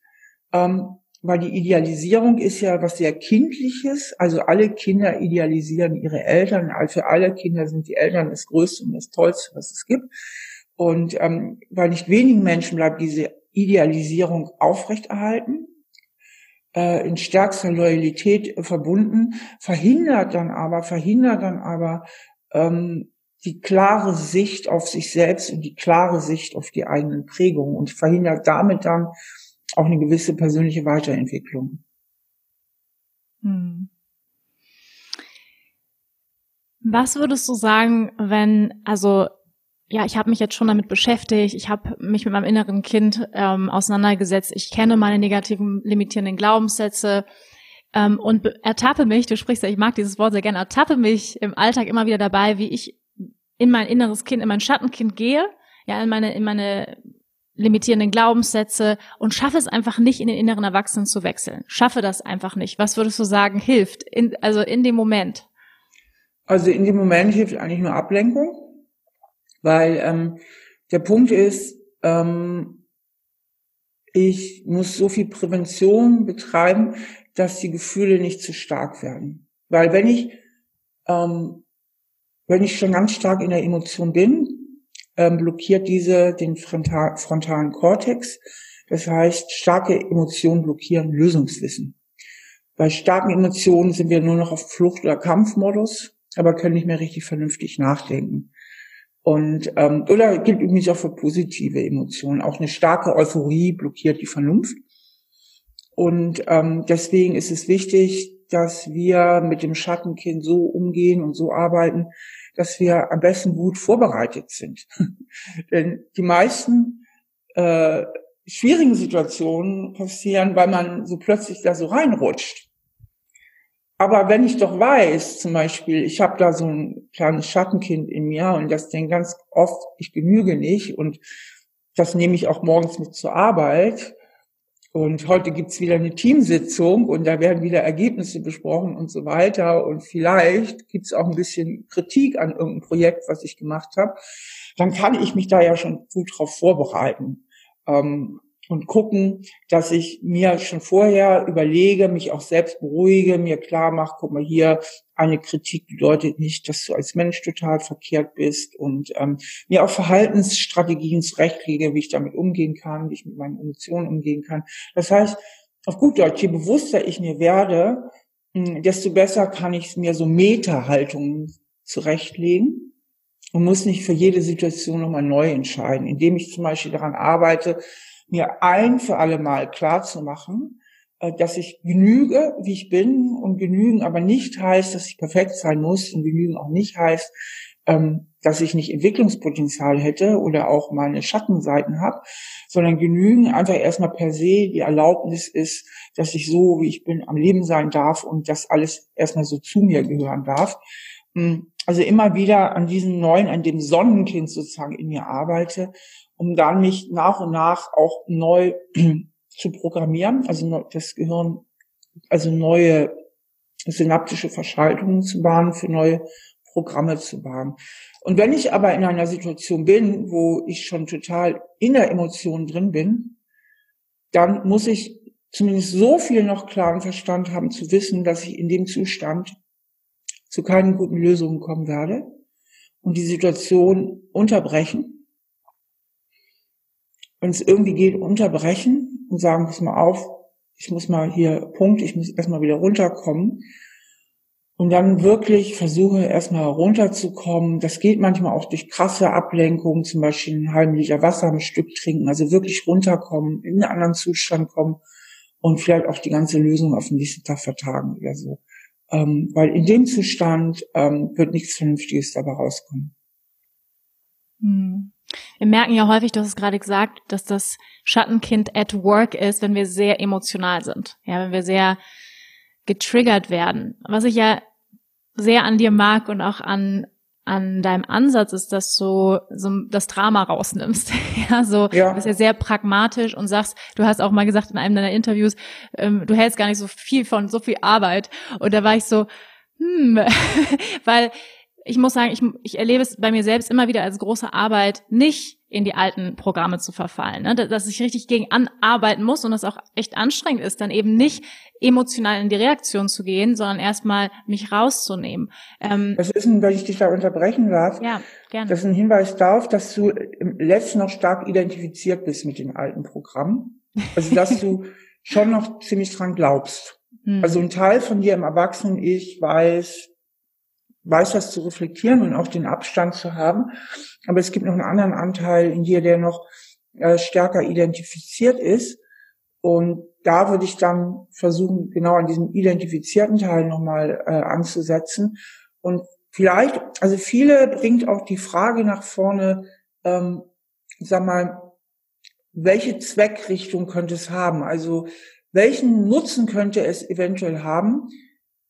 Ähm, weil die Idealisierung ist ja was sehr Kindliches. Also alle Kinder idealisieren ihre Eltern. Für alle Kinder sind die Eltern das Größte und das Tollste, was es gibt. Und ähm, bei nicht wenigen Menschen bleibt diese Idealisierung aufrechterhalten, äh, in stärkster Loyalität verbunden, verhindert dann aber, verhindert dann aber ähm, die klare Sicht auf sich selbst und die klare Sicht auf die eigenen Prägungen und verhindert damit dann auch eine gewisse persönliche Weiterentwicklung. Hm. Was würdest du sagen, wenn, also ja, ich habe mich jetzt schon damit beschäftigt, ich habe mich mit meinem inneren Kind ähm, auseinandergesetzt, ich kenne meine negativen limitierenden Glaubenssätze ähm, und ertappe mich, du sprichst ja, ich mag dieses Wort sehr gerne, ertappe mich im Alltag immer wieder dabei, wie ich in mein inneres Kind, in mein Schattenkind gehe, ja, in meine, in meine limitierenden Glaubenssätze und schaffe es einfach nicht, in den inneren Erwachsenen zu wechseln. Schaffe das einfach nicht. Was würdest du sagen, hilft? In, also in dem Moment? Also in dem Moment hilft eigentlich nur Ablenkung weil ähm, der Punkt ist, ähm, ich muss so viel Prävention betreiben, dass die Gefühle nicht zu stark werden. Weil wenn ich, ähm, wenn ich schon ganz stark in der Emotion bin, ähm, blockiert diese den frontal, frontalen Kortex. Das heißt, starke Emotionen blockieren Lösungswissen. Bei starken Emotionen sind wir nur noch auf Flucht- oder Kampfmodus, aber können nicht mehr richtig vernünftig nachdenken. Und ähm, oder gilt übrigens auch für positive Emotionen. Auch eine starke Euphorie blockiert die Vernunft. Und ähm, deswegen ist es wichtig, dass wir mit dem Schattenkind so umgehen und so arbeiten, dass wir am besten gut vorbereitet sind. Denn die meisten äh, schwierigen Situationen passieren, weil man so plötzlich da so reinrutscht. Aber wenn ich doch weiß, zum Beispiel, ich habe da so ein kleines Schattenkind in mir und das denkt ganz oft, ich genüge nicht und das nehme ich auch morgens mit zur Arbeit. Und heute gibt's wieder eine Teamsitzung und da werden wieder Ergebnisse besprochen und so weiter. Und vielleicht gibt's auch ein bisschen Kritik an irgendeinem Projekt, was ich gemacht habe. Dann kann ich mich da ja schon gut drauf vorbereiten. Ähm, und gucken, dass ich mir schon vorher überlege, mich auch selbst beruhige, mir klar mache, guck mal hier, eine Kritik bedeutet nicht, dass du als Mensch total verkehrt bist und ähm, mir auch Verhaltensstrategien zurechtlege, wie ich damit umgehen kann, wie ich mit meinen Emotionen umgehen kann. Das heißt, auf gut Deutsch, je bewusster ich mir werde, hm, desto besser kann ich mir so Meta-Haltungen zurechtlegen und muss nicht für jede Situation nochmal neu entscheiden, indem ich zum Beispiel daran arbeite, mir ein für alle Mal klar zu machen, äh, dass ich genüge, wie ich bin und genügen aber nicht heißt, dass ich perfekt sein muss und genügen auch nicht heißt, ähm, dass ich nicht Entwicklungspotenzial hätte oder auch meine Schattenseiten habe, sondern genügen einfach erstmal per se die Erlaubnis ist, dass ich so, wie ich bin, am Leben sein darf und das alles erstmal so zu mir gehören darf. Hm, also immer wieder an diesem neuen, an dem Sonnenkind sozusagen in mir arbeite, um dann mich nach und nach auch neu zu programmieren, also das Gehirn, also neue synaptische Verschaltungen zu bahnen, für neue Programme zu bahnen. Und wenn ich aber in einer Situation bin, wo ich schon total in der Emotion drin bin, dann muss ich zumindest so viel noch klaren Verstand haben zu wissen, dass ich in dem Zustand zu keinen guten Lösungen kommen werde und die Situation unterbrechen. Wenn es irgendwie geht, unterbrechen und sagen, pass mal auf, ich muss mal hier Punkt, ich muss erstmal wieder runterkommen und dann wirklich versuche erstmal runterzukommen. Das geht manchmal auch durch krasse Ablenkungen, zum Beispiel einen halben Liter Wasser am Stück trinken, also wirklich runterkommen, in einen anderen Zustand kommen und vielleicht auch die ganze Lösung auf den nächsten Tag vertagen oder so. Ähm, weil in dem Zustand ähm, wird nichts Vernünftiges dabei rauskommen. Hm. Wir merken ja häufig, du hast es gerade gesagt, dass das Schattenkind at work ist, wenn wir sehr emotional sind. Ja, wenn wir sehr getriggert werden. Was ich ja sehr an dir mag und auch an an deinem Ansatz ist, dass du so das Drama rausnimmst. ja, so ja. du bist ja sehr pragmatisch und sagst, du hast auch mal gesagt in einem deiner Interviews, ähm, du hältst gar nicht so viel von so viel Arbeit. Und da war ich so, hm, weil ich muss sagen, ich, ich erlebe es bei mir selbst immer wieder als große Arbeit, nicht in die alten Programme zu verfallen. Ne? Dass ich richtig gegen anarbeiten muss und das auch echt anstrengend ist, dann eben nicht emotional in die Reaktion zu gehen, sondern erstmal mich rauszunehmen. Ähm, das ist ein, weil ich dich da unterbrechen darf. Ja, gerne. Das ist ein Hinweis darauf, dass du im letzten noch stark identifiziert bist mit dem alten Programm. Also dass du schon noch ziemlich dran glaubst. Hm. Also ein Teil von dir im Erwachsenen-Ich weiß, weiß das zu reflektieren und auch den Abstand zu haben. Aber es gibt noch einen anderen Anteil in dir, der noch äh, stärker identifiziert ist. Und da würde ich dann versuchen, genau an diesem identifizierten Teil nochmal äh, anzusetzen. Und vielleicht, also viele bringt auch die Frage nach vorne, ähm, sag mal, welche Zweckrichtung könnte es haben? Also welchen Nutzen könnte es eventuell haben?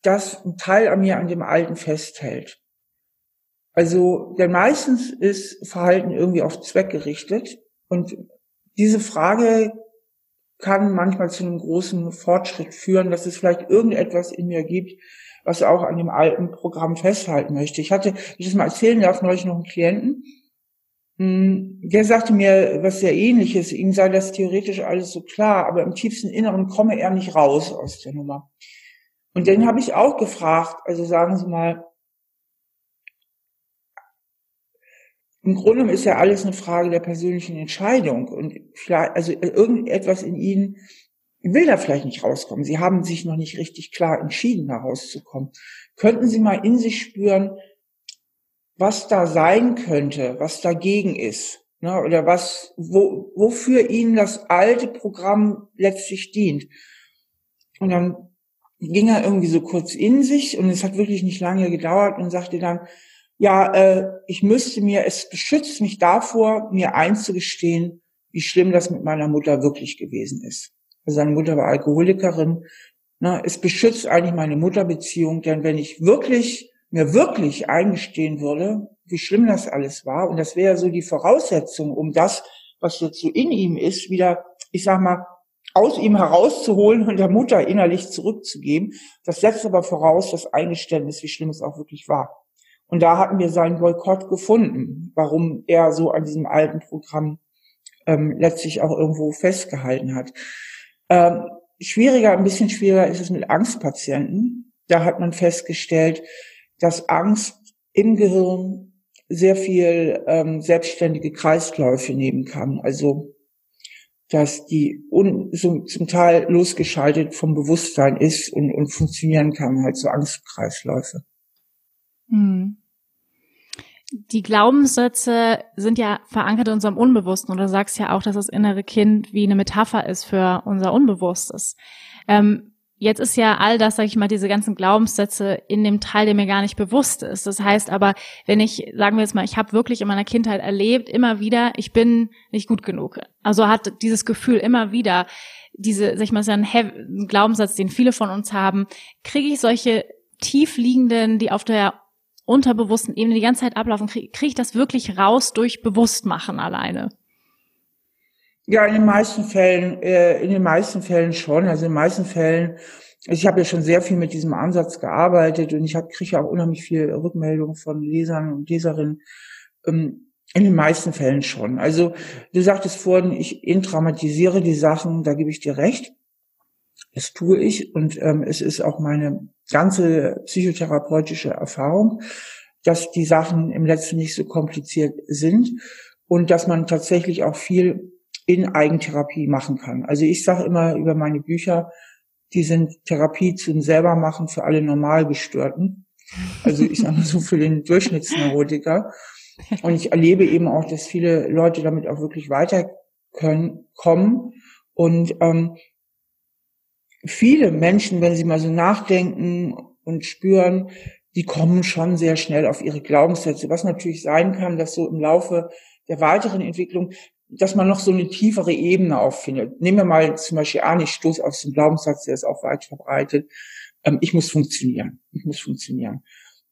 Dass ein Teil an mir an dem Alten festhält. Also, denn meistens ist Verhalten irgendwie auf Zweck gerichtet und diese Frage kann manchmal zu einem großen Fortschritt führen, dass es vielleicht irgendetwas in mir gibt, was auch an dem alten Programm festhalten möchte. Ich hatte, ich das mal erzählen darf, neulich noch einen Klienten, hm, der sagte mir was sehr ähnliches. Ihm sei das theoretisch alles so klar, aber im tiefsten Inneren komme er nicht raus aus der Nummer. Und den habe ich auch gefragt, also sagen Sie mal, im Grunde ist ja alles eine Frage der persönlichen Entscheidung und vielleicht, also irgendetwas in Ihnen will da vielleicht nicht rauskommen. Sie haben sich noch nicht richtig klar entschieden, da rauszukommen. Könnten Sie mal in sich spüren, was da sein könnte, was dagegen ist, ne, oder was, wo, wofür Ihnen das alte Programm letztlich dient? Und dann ging er irgendwie so kurz in sich und es hat wirklich nicht lange gedauert und sagte dann, ja, äh, ich müsste mir, es beschützt mich davor, mir einzugestehen, wie schlimm das mit meiner Mutter wirklich gewesen ist. Also seine Mutter war Alkoholikerin. Na, es beschützt eigentlich meine Mutterbeziehung, denn wenn ich wirklich, mir wirklich eingestehen würde, wie schlimm das alles war, und das wäre so die Voraussetzung, um das, was jetzt so in ihm ist, wieder, ich sag mal, aus ihm herauszuholen und der Mutter innerlich zurückzugeben. Das setzt aber voraus das Eingeständnis, wie schlimm es auch wirklich war. Und da hatten wir seinen Boykott gefunden, warum er so an diesem alten Programm ähm, letztlich auch irgendwo festgehalten hat. Ähm, schwieriger, ein bisschen schwieriger ist es mit Angstpatienten. Da hat man festgestellt, dass Angst im Gehirn sehr viel ähm, selbstständige Kreisläufe nehmen kann. Also dass die un, so, zum Teil losgeschaltet vom Bewusstsein ist und, und funktionieren kann, halt so Angstkreisläufe. Hm. Die Glaubenssätze sind ja verankert in unserem Unbewussten und du sagst ja auch, dass das innere Kind wie eine Metapher ist für unser Unbewusstes. Ähm, Jetzt ist ja all das, sage ich mal, diese ganzen Glaubenssätze in dem Teil, der mir gar nicht bewusst ist. Das heißt aber, wenn ich, sagen wir jetzt mal, ich habe wirklich in meiner Kindheit erlebt, immer wieder, ich bin nicht gut genug. Also hat dieses Gefühl immer wieder, diese, sag ich mal, ist ja ein Glaubenssatz, den viele von uns haben, kriege ich solche tiefliegenden, die auf der unterbewussten Ebene die ganze Zeit ablaufen, kriege krieg ich das wirklich raus durch Bewusstmachen alleine? Ja, in den meisten Fällen, äh, in den meisten Fällen schon. Also in den meisten Fällen, also ich habe ja schon sehr viel mit diesem Ansatz gearbeitet und ich kriege ja auch unheimlich viel Rückmeldungen von Lesern und Leserinnen. Ähm, in den meisten Fällen schon. Also du sagtest vorhin, ich intramatisiere die Sachen, da gebe ich dir recht. Das tue ich und ähm, es ist auch meine ganze psychotherapeutische Erfahrung, dass die Sachen im letzten nicht so kompliziert sind und dass man tatsächlich auch viel in Eigentherapie machen kann. Also ich sage immer über meine Bücher, die sind Therapie zum selbermachen für alle Normalgestörten. Also ich sage mal so für den Durchschnittsneurotiker. Und ich erlebe eben auch, dass viele Leute damit auch wirklich weiter können, kommen. Und ähm, viele Menschen, wenn sie mal so nachdenken und spüren, die kommen schon sehr schnell auf ihre Glaubenssätze. Was natürlich sein kann, dass so im Laufe der weiteren Entwicklung dass man noch so eine tiefere Ebene auffindet. Nehmen wir mal zum Beispiel an, ich stoße aus dem Glaubenssatz, der ist auch weit verbreitet, ähm, ich muss funktionieren, ich muss funktionieren.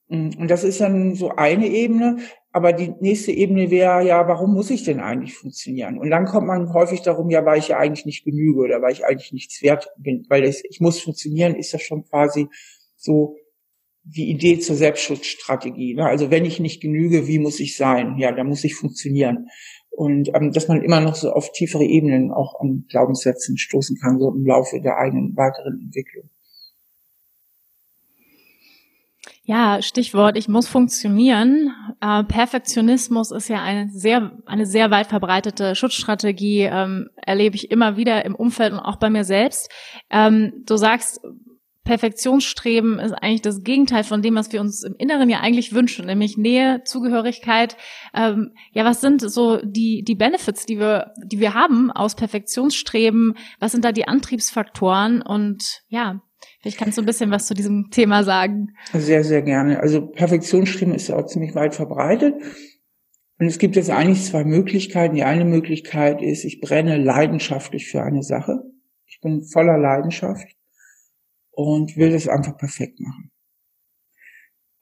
Mm, und das ist dann so eine Ebene, aber die nächste Ebene wäre ja, warum muss ich denn eigentlich funktionieren? Und dann kommt man häufig darum, ja, weil ich ja eigentlich nicht genüge oder weil ich eigentlich nichts wert bin, weil ich, ich muss funktionieren, ist das schon quasi so die Idee zur Selbstschutzstrategie. Ne? Also wenn ich nicht genüge, wie muss ich sein? Ja, da muss ich funktionieren und ähm, dass man immer noch so auf tiefere Ebenen auch an Glaubenssätzen stoßen kann, so im Laufe der eigenen weiteren Entwicklung. Ja, Stichwort, ich muss funktionieren. Äh, Perfektionismus ist ja eine sehr, eine sehr weit verbreitete Schutzstrategie, ähm, erlebe ich immer wieder im Umfeld und auch bei mir selbst. Ähm, du sagst, Perfektionsstreben ist eigentlich das Gegenteil von dem, was wir uns im Inneren ja eigentlich wünschen, nämlich Nähe, Zugehörigkeit. Ähm, ja, was sind so die die Benefits, die wir die wir haben aus Perfektionsstreben? Was sind da die Antriebsfaktoren? Und ja, vielleicht kannst du ein bisschen was zu diesem Thema sagen. Sehr, sehr gerne. Also Perfektionsstreben ist ja auch ziemlich weit verbreitet. Und es gibt jetzt eigentlich zwei Möglichkeiten. Die eine Möglichkeit ist, ich brenne leidenschaftlich für eine Sache. Ich bin voller Leidenschaft und will das einfach perfekt machen.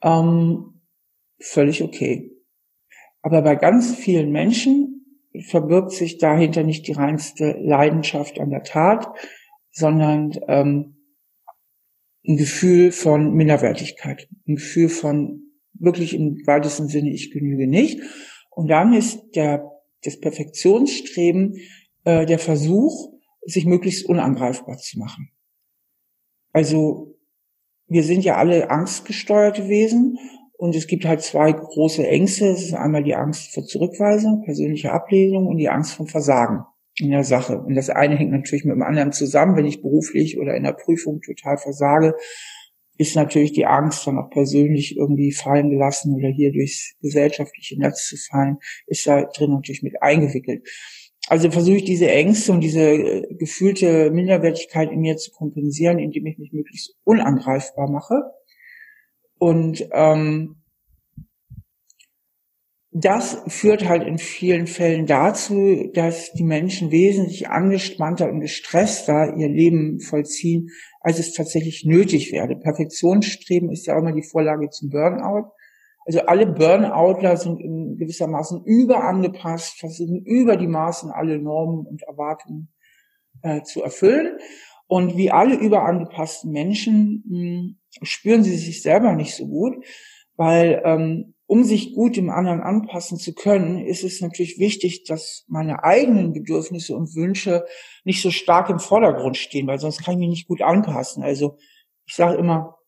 Ähm, völlig okay. Aber bei ganz vielen Menschen verbirgt sich dahinter nicht die reinste Leidenschaft an der Tat, sondern ähm, ein Gefühl von Minderwertigkeit, ein Gefühl von wirklich im weitesten Sinne, ich genüge nicht. Und dann ist der, das Perfektionsstreben äh, der Versuch, sich möglichst unangreifbar zu machen. Also wir sind ja alle angstgesteuerte Wesen und es gibt halt zwei große Ängste. Es ist einmal die Angst vor Zurückweisung, persönlicher Ablehnung und die Angst vor Versagen in der Sache. Und das eine hängt natürlich mit dem anderen zusammen. Wenn ich beruflich oder in der Prüfung total versage, ist natürlich die Angst, dann auch persönlich irgendwie fallen gelassen oder hier durchs gesellschaftliche Netz zu fallen, ist da drin natürlich mit eingewickelt. Also versuche ich diese Ängste und diese äh, gefühlte Minderwertigkeit in mir zu kompensieren, indem ich mich möglichst unangreifbar mache. Und ähm, das führt halt in vielen Fällen dazu, dass die Menschen wesentlich angespannter und gestresster ihr Leben vollziehen, als es tatsächlich nötig wäre. Perfektionsstreben ist ja auch immer die Vorlage zum Burnout. Also alle Burnoutler sind in gewissermaßen überangepasst, versuchen über die Maßen alle Normen und Erwartungen äh, zu erfüllen. Und wie alle überangepassten Menschen mh, hm, spüren sie sich selber nicht so gut, weil ähm, um sich gut dem anderen anpassen zu können, ist es natürlich wichtig, dass meine eigenen Bedürfnisse und Wünsche nicht so stark im Vordergrund stehen, weil sonst kann ich mich nicht gut anpassen. Also ich sage immer,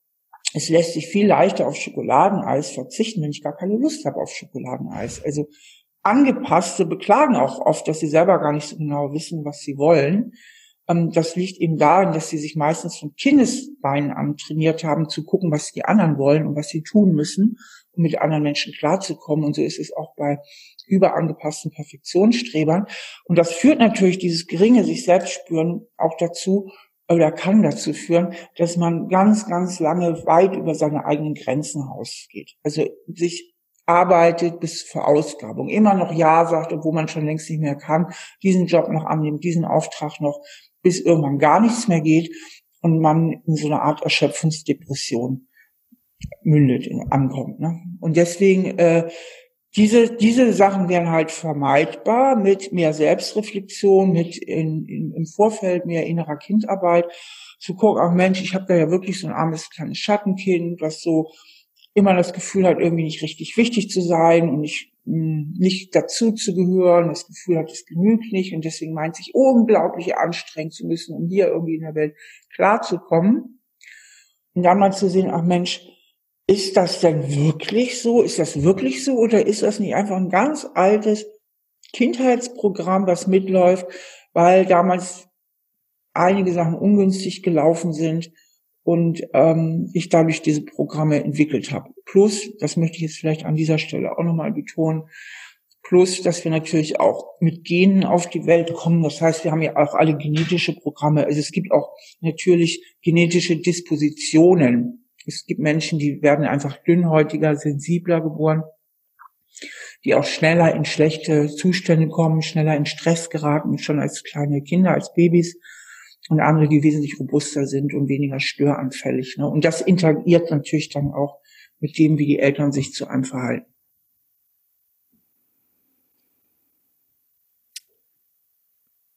es lässt sich viel leichter auf Schokoladeneis verzichten, wenn ich gar keine Lust habe auf Schokoladeneis. Also Angepasste beklagen auch oft, dass sie selber gar nicht so genau wissen, was sie wollen. Ähm, das liegt eben darin, dass sie sich meistens von Kindesbeinen an trainiert haben, zu gucken, was die anderen wollen und was sie tun müssen, um mit anderen Menschen klarzukommen. Und so ist es auch bei überangepassten Perfektionsstrebern. Und das führt natürlich dieses geringe sich selbst spüren auch dazu, oder kann dazu führen, dass man ganz, ganz lange weit über seine eigenen Grenzen rausgeht. Also sich arbeitet bis zur Verausgabung, immer noch Ja sagt, obwohl man schon längst nicht mehr kann, diesen Job noch annimmt, diesen Auftrag noch, bis irgendwann gar nichts mehr geht und man in so eine Art Erschöpfungsdepression mündet, ankommt. Ne? Und deswegen äh, diese, diese Sachen wären halt vermeidbar mit mehr Selbstreflexion, mit in, in, im Vorfeld mehr innerer Kindarbeit, zu gucken, ach Mensch, ich habe da ja wirklich so ein armes kleines Schattenkind, was so immer das Gefühl hat, irgendwie nicht richtig wichtig zu sein und nicht, hm, nicht dazu zu gehören, das Gefühl hat, es genügt nicht und deswegen meint sich unglaublich anstrengen zu müssen, um hier irgendwie in der Welt klarzukommen. Und dann mal zu sehen, ach Mensch, ist das denn wirklich so? Ist das wirklich so? Oder ist das nicht einfach ein ganz altes Kindheitsprogramm, was mitläuft, weil damals einige Sachen ungünstig gelaufen sind und ähm, ich dadurch diese Programme entwickelt habe. Plus, das möchte ich jetzt vielleicht an dieser Stelle auch nochmal betonen, plus, dass wir natürlich auch mit Genen auf die Welt kommen. Das heißt, wir haben ja auch alle genetische Programme. Also es gibt auch natürlich genetische Dispositionen es gibt Menschen, die werden einfach dünnhäutiger, sensibler geboren, die auch schneller in schlechte Zustände kommen, schneller in Stress geraten, schon als kleine Kinder, als Babys. Und andere, die wesentlich robuster sind und weniger störanfällig. Ne? Und das interagiert natürlich dann auch mit dem, wie die Eltern sich zu einem verhalten.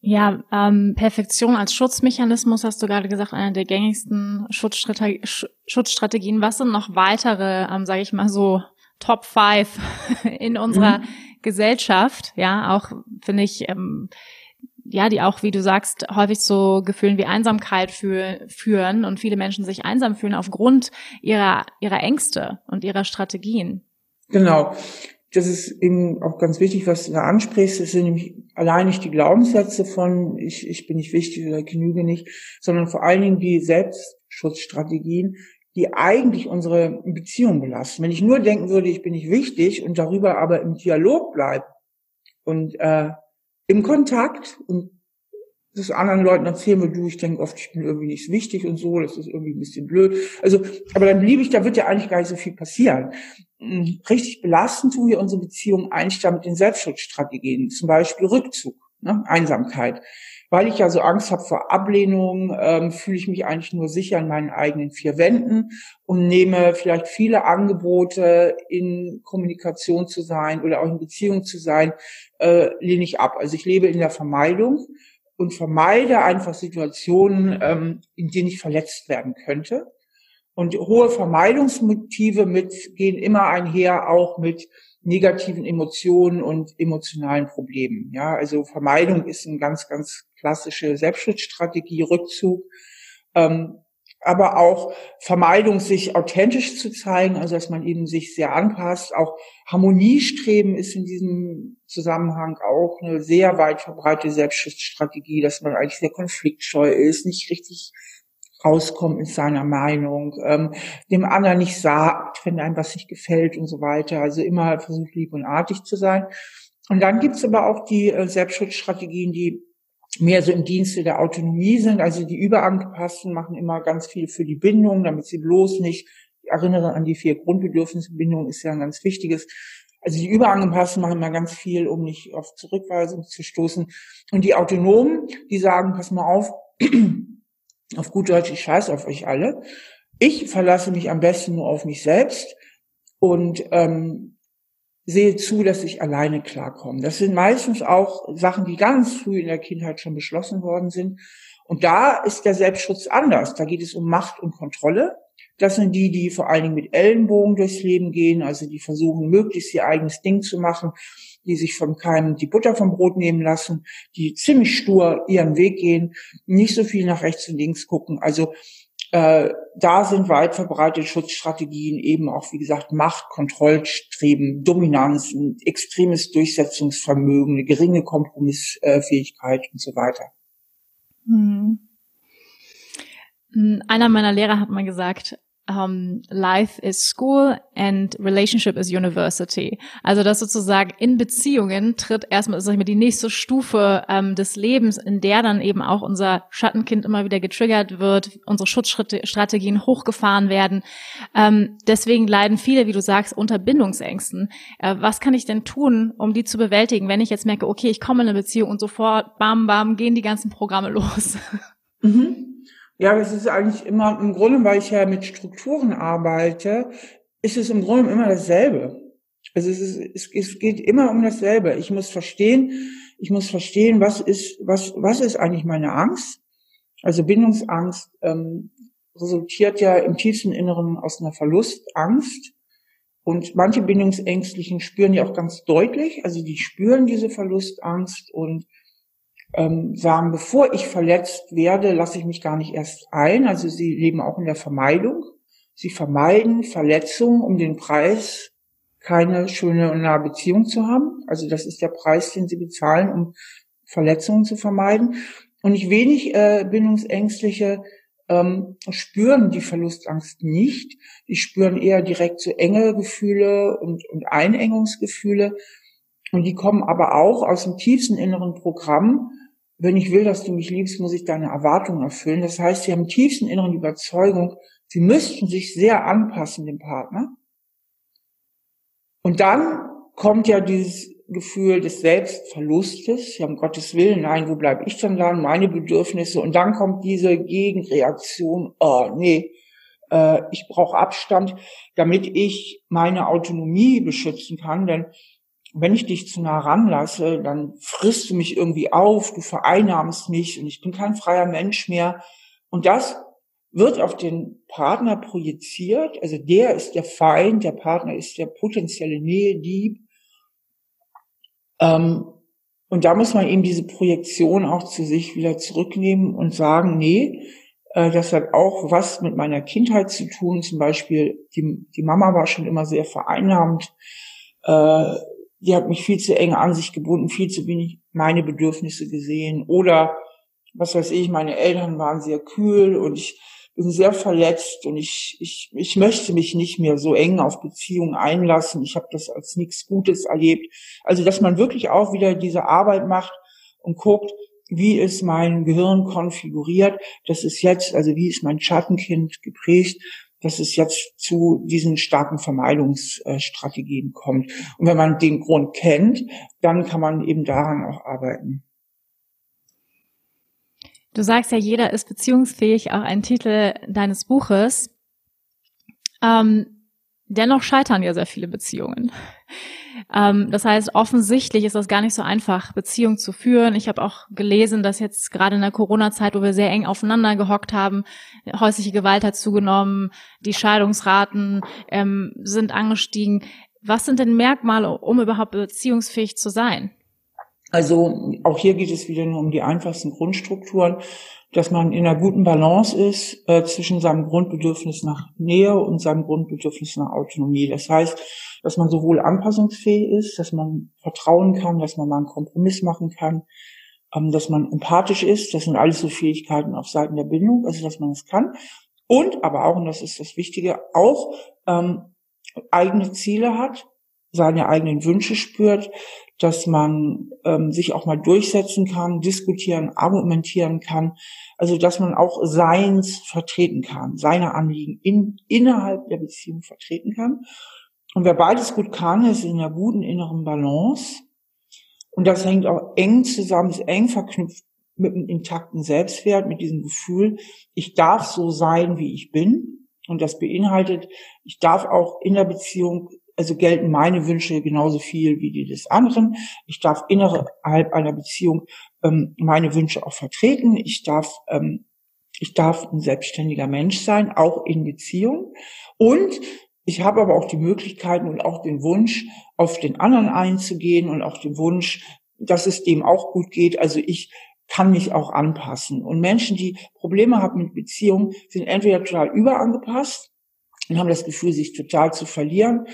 Ja, ähm, Perfektion als Schutzmechanismus hast du gerade gesagt, einer der gängigsten Schutzstrate Schutzstrategien. Was sind noch weitere, ähm, sage ich mal so, Top Five in unserer mhm. Gesellschaft? Ja, auch finde ich, ähm, ja, die auch, wie du sagst, häufig zu Gefühlen wie Einsamkeit für, führen und viele Menschen sich einsam fühlen aufgrund ihrer ihrer Ängste und ihrer Strategien. Genau das ist eben auch ganz wichtig, was du da ansprichst. Es sind nämlich allein nicht die Glaubenssätze von ich, ich bin nicht wichtig oder genüge nicht, sondern vor allen Dingen die Selbstschutzstrategien, die eigentlich unsere Beziehung belasten. Wenn ich nur denken würde, ich bin nicht wichtig und darüber aber im Dialog bleibe und äh, im Kontakt und das anderen Leuten erzählen will, du, ich denke oft, ich bin irgendwie nicht wichtig und so, das ist irgendwie ein bisschen blöd. Also, aber dann liebe ich, da wird ja eigentlich gar nicht so viel passieren. Richtig belastend tun wir unsere Beziehung eigentlich da mit den Selbstschutzstrategien, zum Beispiel Rückzug, ne, Einsamkeit. Weil ich ja so Angst habe vor Ablehnung, ähm, fühle ich mich eigentlich nur sicher in meinen eigenen vier Wänden und nehme vielleicht viele Angebote, in Kommunikation zu sein oder auch in Beziehung zu sein, äh, lehne ich ab. Also ich lebe in der Vermeidung und vermeide einfach Situationen, ähm, in denen ich verletzt werden könnte. Und hohe Vermeidungsmotive mit, gehen immer einher auch mit negativen Emotionen und emotionalen Problemen. Ja, also Vermeidung ist eine ganz, ganz klassische Selbstschutzstrategie, Rückzug. Ähm, aber auch Vermeidung, sich authentisch zu zeigen, also dass man eben sich sehr anpasst. Auch Harmoniestreben ist in diesem Zusammenhang auch eine sehr weit verbreitete Selbstschutzstrategie, dass man eigentlich sehr konfliktscheu ist, nicht richtig rauskommt mit seiner Meinung, ähm, dem anderen nicht sagt, wenn einem was nicht gefällt und so weiter. Also immer versucht, lieb und artig zu sein. Und dann gibt's aber auch die äh, Selbstschutzstrategien, die mehr so im Dienste der Autonomie sind. Also die Überangepassten machen immer ganz viel für die Bindung, damit sie bloß nicht, ich erinnere an die vier Grundbedürfnisse, Bindung ist ja ein ganz wichtiges, also die Überangepassten machen immer ganz viel, um nicht auf Zurückweisung zu stoßen. Und die Autonomen, die sagen, pass mal auf, auf gut Deutsch, ich scheiße auf euch alle. Ich verlasse mich am besten nur auf mich selbst und ähm, sehe zu, dass ich alleine klarkomme. Das sind meistens auch Sachen, die ganz früh in der Kindheit schon beschlossen worden sind. Und da ist der Selbstschutz anders. Da geht es um Macht und Kontrolle. Das sind die, die vor allen Dingen mit Ellenbogen durchs Leben gehen, also die versuchen, möglichst ihr eigenes Ding zu machen, die sich vom Keim die Butter vom Brot nehmen lassen, die ziemlich stur ihren Weg gehen, nicht so viel nach rechts und links gucken. Also äh, da sind weit verbreitete Schutzstrategien eben auch, wie gesagt, Macht, Kontrollstreben, Dominanz, ein extremes Durchsetzungsvermögen, eine geringe Kompromissfähigkeit und so weiter. Hm. Einer meiner Lehrer hat mal gesagt, um, Life is School and Relationship is University. Also dass sozusagen in Beziehungen tritt erstmal sag ich mal, die nächste Stufe ähm, des Lebens, in der dann eben auch unser Schattenkind immer wieder getriggert wird, unsere Schutzstrategien hochgefahren werden. Ähm, deswegen leiden viele, wie du sagst, unter Bindungsängsten. Äh, was kann ich denn tun, um die zu bewältigen, wenn ich jetzt merke, okay, ich komme in eine Beziehung und sofort, bam, bam, gehen die ganzen Programme los? Mhm. Ja, das ist eigentlich immer, im Grunde, weil ich ja mit Strukturen arbeite, ist es im Grunde immer dasselbe. Also es, ist, es, es geht immer um dasselbe. Ich muss verstehen, ich muss verstehen, was ist, was, was ist eigentlich meine Angst? Also Bindungsangst ähm, resultiert ja im tiefsten Inneren aus einer Verlustangst. Und manche Bindungsängstlichen spüren die auch ganz deutlich, also die spüren diese Verlustangst und ähm, sagen, bevor ich verletzt werde, lasse ich mich gar nicht erst ein. Also sie leben auch in der Vermeidung. Sie vermeiden Verletzungen um den Preis, keine schöne und nahe Beziehung zu haben. Also das ist der Preis, den sie bezahlen, um Verletzungen zu vermeiden. Und nicht wenig äh, Bindungsängstliche ähm, spüren die Verlustangst nicht. Die spüren eher direkt so enge Gefühle und, und Einengungsgefühle. Und die kommen aber auch aus dem tiefsten inneren Programm, wenn ich will, dass du mich liebst, muss ich deine Erwartungen erfüllen. Das heißt, sie haben tiefen inneren Überzeugung, sie müssten sich sehr anpassen dem Partner. Und dann kommt ja dieses Gefühl des Selbstverlustes, ja um Gottes Willen, nein, wo bleibe ich denn dann, meine Bedürfnisse? Und dann kommt diese Gegenreaktion, oh nee, äh, ich brauche Abstand, damit ich meine Autonomie beschützen kann, denn wenn ich dich zu nah ranlasse, dann frisst du mich irgendwie auf, du vereinnahmst mich und ich bin kein freier Mensch mehr. Und das wird auf den Partner projiziert. Also der ist der Feind, der Partner ist der potenzielle Nähe-Dieb. Ähm, und da muss man eben diese Projektion auch zu sich wieder zurücknehmen und sagen, nee, äh, das hat auch was mit meiner Kindheit zu tun. Zum Beispiel, die, die Mama war schon immer sehr vereinnahmend. Äh, die hat mich viel zu eng an sich gebunden, viel zu wenig meine Bedürfnisse gesehen. Oder, was weiß ich, meine Eltern waren sehr kühl und ich bin sehr verletzt und ich, ich, ich möchte mich nicht mehr so eng auf Beziehungen einlassen. Ich habe das als nichts Gutes erlebt. Also, dass man wirklich auch wieder diese Arbeit macht und guckt, wie ist mein Gehirn konfiguriert, das ist jetzt, also wie ist mein Schattenkind geprägt dass es jetzt zu diesen starken Vermeidungsstrategien kommt. Und wenn man den Grund kennt, dann kann man eben daran auch arbeiten. Du sagst ja, jeder ist beziehungsfähig, auch ein Titel deines Buches. Ähm, dennoch scheitern ja sehr viele Beziehungen. Ähm, das heißt, offensichtlich ist das gar nicht so einfach, Beziehungen zu führen. Ich habe auch gelesen, dass jetzt gerade in der Corona-Zeit, wo wir sehr eng aufeinander gehockt haben, häusliche Gewalt hat zugenommen, die Scheidungsraten ähm, sind angestiegen. Was sind denn Merkmale, um überhaupt beziehungsfähig zu sein? Also auch hier geht es wieder nur um die einfachsten Grundstrukturen dass man in einer guten Balance ist äh, zwischen seinem Grundbedürfnis nach Nähe und seinem Grundbedürfnis nach Autonomie. Das heißt, dass man sowohl anpassungsfähig ist, dass man vertrauen kann, dass man mal einen Kompromiss machen kann, ähm, dass man empathisch ist. Das sind alles so Fähigkeiten auf Seiten der Bindung, also dass man es kann. Und aber auch, und das ist das Wichtige, auch ähm, eigene Ziele hat, seine eigenen Wünsche spürt, dass man ähm, sich auch mal durchsetzen kann, diskutieren, argumentieren kann, also dass man auch Seins vertreten kann, seine Anliegen in, innerhalb der Beziehung vertreten kann. Und wer beides gut kann, ist in einer guten inneren Balance. Und das hängt auch eng zusammen, ist eng verknüpft mit einem intakten Selbstwert, mit diesem Gefühl, ich darf so sein, wie ich bin. Und das beinhaltet, ich darf auch in der Beziehung also gelten meine Wünsche genauso viel wie die des anderen. Ich darf innerhalb einer Beziehung ähm, meine Wünsche auch vertreten. Ich darf, ähm, ich darf ein selbstständiger Mensch sein, auch in Beziehung. Und ich habe aber auch die Möglichkeiten und auch den Wunsch, auf den anderen einzugehen und auch den Wunsch, dass es dem auch gut geht. Also ich kann mich auch anpassen. Und Menschen, die Probleme haben mit Beziehungen, sind entweder total überangepasst und haben das Gefühl, sich total zu verlieren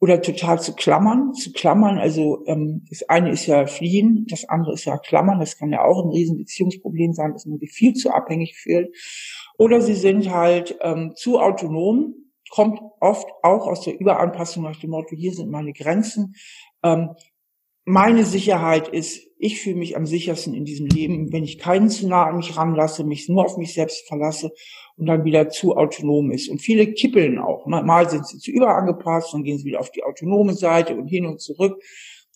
oder total zu klammern, zu klammern. Also ähm, das eine ist ja fliehen, das andere ist ja klammern. Das kann ja auch ein Riesenbeziehungsproblem sein, dass man sich viel zu abhängig fühlt. Oder sie sind halt ähm, zu autonom, kommt oft auch aus der Überanpassung nach dem Motto, hier sind meine Grenzen. Ähm, meine Sicherheit ist, ich fühle mich am sichersten in diesem Leben, wenn ich keinen zu nah an mich ranlasse, mich nur auf mich selbst verlasse und dann wieder zu autonom ist. Und viele kippeln auch. Mal sind sie zu überangepasst, dann gehen sie wieder auf die autonome Seite und hin und zurück.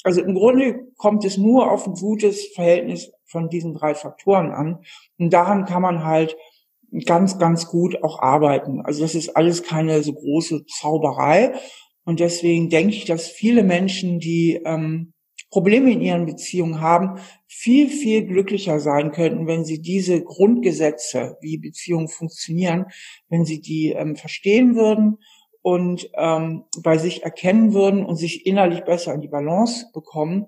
Also im Grunde kommt es nur auf ein gutes Verhältnis von diesen drei Faktoren an. Und daran kann man halt ganz, ganz gut auch arbeiten. Also das ist alles keine so große Zauberei. Und deswegen denke ich, dass viele Menschen, die ähm, Probleme in ihren Beziehungen haben, viel, viel glücklicher sein könnten, wenn sie diese Grundgesetze, wie Beziehungen funktionieren, wenn sie die ähm, verstehen würden und ähm, bei sich erkennen würden und sich innerlich besser in die Balance bekommen,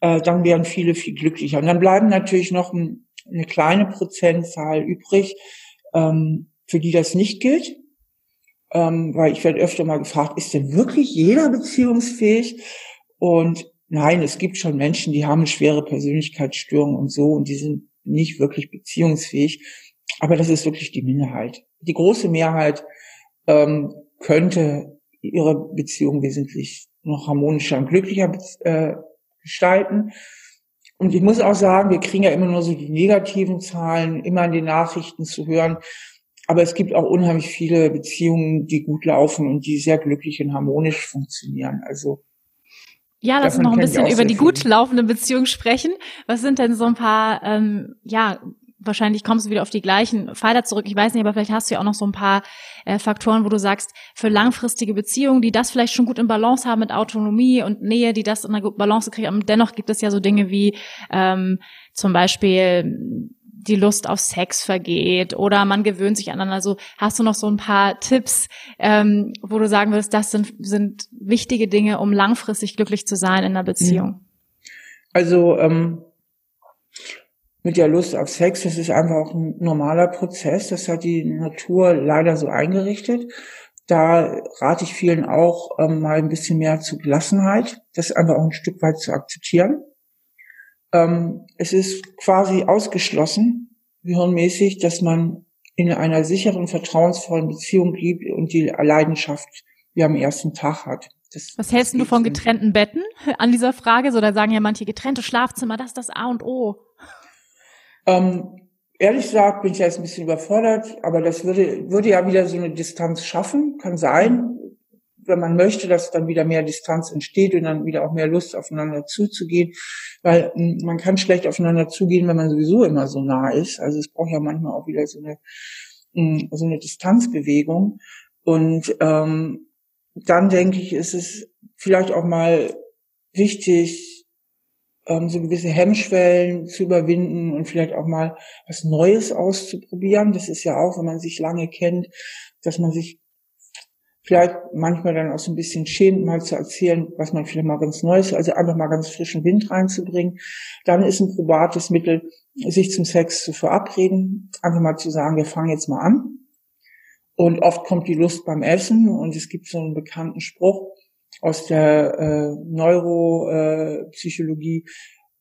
äh, dann wären viele viel glücklicher. Und dann bleiben natürlich noch ein, eine kleine Prozentzahl übrig, ähm, für die das nicht gilt. Ähm, weil ich werde öfter mal gefragt, ist denn wirklich jeder beziehungsfähig? Und Nein, es gibt schon Menschen, die haben schwere Persönlichkeitsstörungen und so und die sind nicht wirklich beziehungsfähig. Aber das ist wirklich die Minderheit. Die große Mehrheit ähm, könnte ihre Beziehung wesentlich noch harmonischer und glücklicher äh, gestalten. Und ich muss auch sagen, wir kriegen ja immer nur so die negativen Zahlen, immer in den Nachrichten zu hören. Aber es gibt auch unheimlich viele Beziehungen, die gut laufen und die sehr glücklich und harmonisch funktionieren. Also ja, lass uns noch ein bisschen über die gut laufende Beziehung sprechen. Was sind denn so ein paar, ähm, ja, wahrscheinlich kommst du wieder auf die gleichen Pfeiler zurück. Ich weiß nicht, aber vielleicht hast du ja auch noch so ein paar äh, Faktoren, wo du sagst, für langfristige Beziehungen, die das vielleicht schon gut in Balance haben mit Autonomie und Nähe, die das in einer Balance kriegen. Und dennoch gibt es ja so Dinge wie ähm, zum Beispiel die Lust auf Sex vergeht oder man gewöhnt sich aneinander. Also hast du noch so ein paar Tipps, ähm, wo du sagen würdest, das sind, sind wichtige Dinge, um langfristig glücklich zu sein in einer Beziehung? Also ähm, mit der Lust auf Sex, das ist einfach auch ein normaler Prozess. Das hat die Natur leider so eingerichtet. Da rate ich vielen auch ähm, mal ein bisschen mehr zu Gelassenheit, das einfach auch ein Stück weit zu akzeptieren. Ähm, es ist quasi ausgeschlossen, gehirnmäßig, dass man in einer sicheren, vertrauensvollen Beziehung blieb und die Leidenschaft wie am ersten Tag hat. Das, Was hältst du von getrennten Betten an dieser Frage? So, da sagen ja manche getrennte Schlafzimmer, das ist das A und O. Ähm, ehrlich gesagt bin ich jetzt ein bisschen überfordert, aber das würde, würde ja wieder so eine Distanz schaffen, kann sein wenn man möchte, dass dann wieder mehr Distanz entsteht und dann wieder auch mehr Lust aufeinander zuzugehen, weil hm, man kann schlecht aufeinander zugehen, wenn man sowieso immer so nah ist. Also es braucht ja manchmal auch wieder so eine hm, so eine Distanzbewegung. Und ähm, dann denke ich, ist es vielleicht auch mal wichtig, ähm, so gewisse Hemmschwellen zu überwinden und vielleicht auch mal was Neues auszuprobieren. Das ist ja auch, wenn man sich lange kennt, dass man sich vielleicht manchmal dann auch so ein bisschen schämt, mal zu erzählen, was man vielleicht mal ganz Neues, also einfach mal ganz frischen Wind reinzubringen. Dann ist ein probates Mittel, sich zum Sex zu verabreden, einfach mal zu sagen, wir fangen jetzt mal an. Und oft kommt die Lust beim Essen und es gibt so einen bekannten Spruch aus der äh, Neuropsychologie,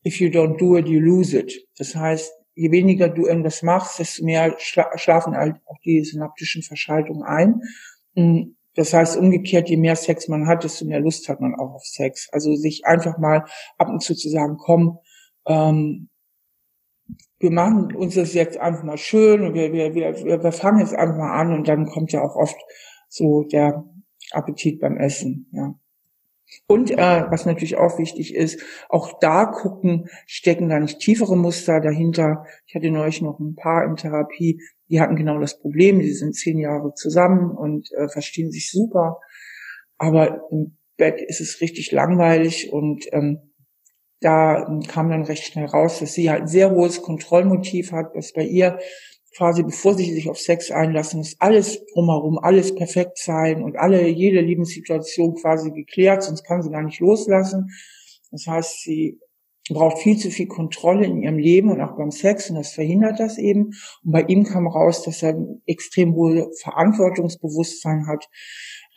if you don't do it, you lose it. Das heißt, je weniger du irgendwas machst, desto mehr schla schlafen halt auch die synaptischen Verschaltungen ein. Das heißt umgekehrt, je mehr Sex man hat, desto mehr Lust hat man auch auf Sex. Also sich einfach mal ab und zu zu sagen, komm, ähm, wir machen uns das jetzt einfach mal schön und wir, wir, wir, wir fangen jetzt einfach mal an und dann kommt ja auch oft so der Appetit beim Essen, ja. Und äh, was natürlich auch wichtig ist, auch da gucken, stecken da nicht tiefere Muster dahinter. Ich hatte neulich noch ein paar in Therapie, die hatten genau das Problem, die sind zehn Jahre zusammen und äh, verstehen sich super, aber im Bett ist es richtig langweilig und ähm, da kam dann recht schnell raus, dass sie halt ein sehr hohes Kontrollmotiv hat, dass bei ihr quasi bevor sie sich auf Sex einlassen, muss alles drumherum, alles perfekt sein und alle, jede Lebenssituation quasi geklärt, sonst kann sie gar nicht loslassen. Das heißt, sie braucht viel zu viel Kontrolle in ihrem Leben und auch beim Sex und das verhindert das eben. Und bei ihm kam raus, dass er ein extrem hohes Verantwortungsbewusstsein hat.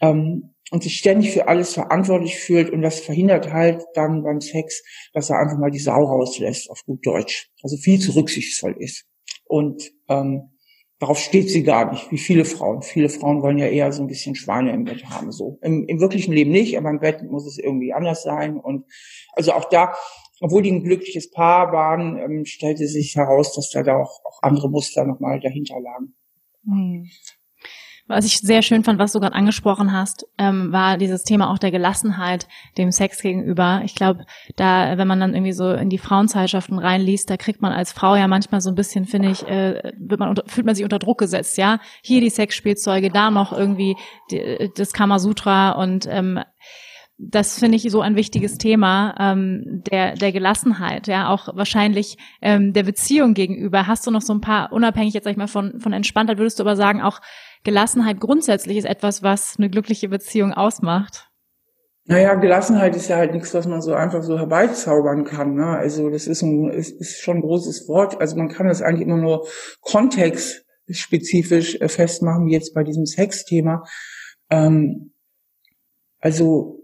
Ähm, und sich ständig für alles verantwortlich fühlt und das verhindert halt dann beim Sex, dass er einfach mal die Sau rauslässt, auf gut Deutsch. Also viel zu rücksichtsvoll ist. Und ähm, darauf steht sie gar nicht, wie viele Frauen. Viele Frauen wollen ja eher so ein bisschen Schweine im Bett haben. So im, im wirklichen Leben nicht, aber im Bett muss es irgendwie anders sein. Und also auch da, obwohl die ein glückliches Paar waren, ähm, stellte sich heraus, dass da auch, auch andere Muster nochmal dahinter lagen. Mhm. Was ich sehr schön fand, was du gerade angesprochen hast, ähm, war dieses Thema auch der Gelassenheit dem Sex gegenüber. Ich glaube, da, wenn man dann irgendwie so in die Frauenzeitschaften reinliest, da kriegt man als Frau ja manchmal so ein bisschen, finde ich, äh, wird man unter, fühlt man sich unter Druck gesetzt, ja. Hier die Sexspielzeuge, da noch irgendwie die, das Kamasutra und ähm, das finde ich so ein wichtiges Thema ähm, der der Gelassenheit, ja auch wahrscheinlich ähm, der Beziehung gegenüber. Hast du noch so ein paar unabhängig jetzt sag ich mal von von Entspanntheit würdest du aber sagen auch Gelassenheit grundsätzlich ist etwas, was eine glückliche Beziehung ausmacht? Naja, Gelassenheit ist ja halt nichts, was man so einfach so herbeizaubern kann. Ne? Also das ist, ein, ist, ist schon ein großes Wort. Also man kann das eigentlich immer nur kontextspezifisch äh, festmachen, wie jetzt bei diesem Sexthema. Ähm, also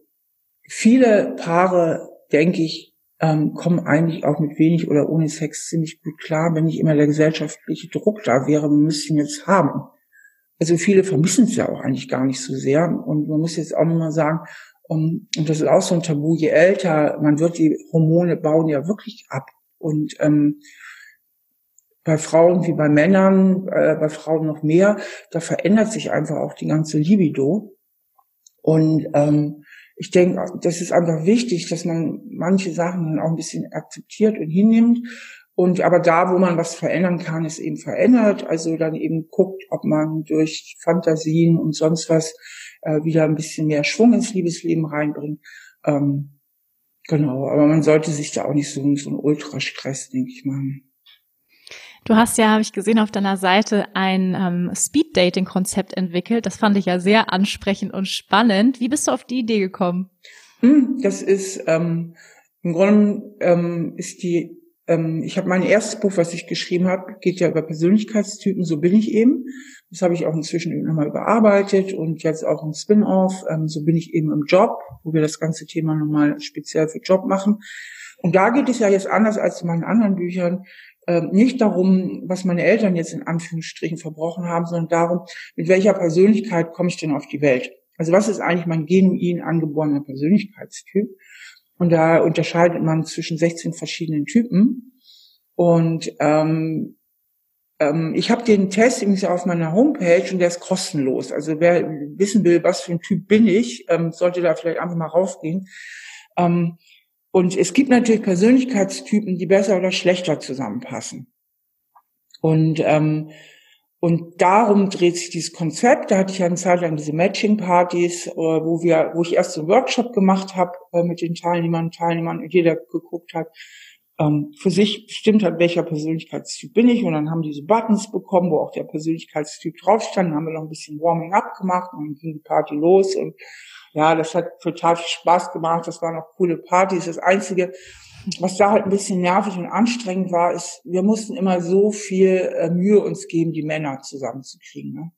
viele Paare, denke ich, ähm, kommen eigentlich auch mit wenig oder ohne Sex ziemlich gut klar, wenn nicht immer der gesellschaftliche Druck da wäre, wir müssen jetzt haben. Also viele vermissen es ja auch eigentlich gar nicht so sehr. Und man muss jetzt auch nochmal sagen, um, und das ist auch so ein Tabu, je älter man wird, die Hormone bauen ja wirklich ab. Und ähm, bei Frauen wie bei Männern, äh, bei Frauen noch mehr, da verändert sich einfach auch die ganze Libido. Und ähm, ich denke, das ist einfach wichtig, dass man manche Sachen dann auch ein bisschen akzeptiert und hinnimmt und aber da, wo man was verändern kann, ist eben verändert. Also dann eben guckt, ob man durch Fantasien und sonst was äh, wieder ein bisschen mehr Schwung ins Liebesleben reinbringt. Ähm, genau, aber man sollte sich da auch nicht so, so einen Ultrastress, denke ich mal. Du hast ja, habe ich gesehen, auf deiner Seite ein ähm, Speed-Dating-Konzept entwickelt. Das fand ich ja sehr ansprechend und spannend. Wie bist du auf die Idee gekommen? Hm, das ist ähm, im Grunde ähm, ist die ähm, ich habe mein erstes Buch, was ich geschrieben habe, geht ja über Persönlichkeitstypen, so bin ich eben. Das habe ich auch inzwischen nochmal überarbeitet und jetzt auch ein Spin-off, ähm, so bin ich eben im Job, wo wir das ganze Thema nochmal speziell für Job machen. Und da geht es ja jetzt anders als in meinen anderen Büchern, nicht darum, was meine Eltern jetzt in Anführungsstrichen verbrochen haben, sondern darum, mit welcher Persönlichkeit komme ich denn auf die Welt? Also was ist eigentlich mein genuin angeborener Persönlichkeitstyp? Und da unterscheidet man zwischen 16 verschiedenen Typen. Und ähm, ähm, ich habe den Test übrigens auf meiner Homepage und der ist kostenlos. Also wer wissen will, was für ein Typ bin ich, ähm, sollte da vielleicht einfach mal raufgehen. Ähm, und es gibt natürlich Persönlichkeitstypen, die besser oder schlechter zusammenpassen. Und ähm, und darum dreht sich dieses Konzept. Da hatte ich ja eine Zeit lang diese Matching-Partys, äh, wo wir, wo ich erst einen Workshop gemacht habe äh, mit den Teilnehmern und Teilnehmern und jeder geguckt hat, ähm, für sich bestimmt hat, welcher Persönlichkeitstyp bin ich. Und dann haben diese Buttons bekommen, wo auch der Persönlichkeitstyp drauf stand. Dann haben wir noch ein bisschen Warming up gemacht und dann ging die Party los. Und ja, das hat total viel Spaß gemacht. Das waren auch coole Partys. Das Einzige, was da halt ein bisschen nervig und anstrengend war, ist, wir mussten immer so viel äh, Mühe uns geben, die Männer zusammenzukriegen. Ne?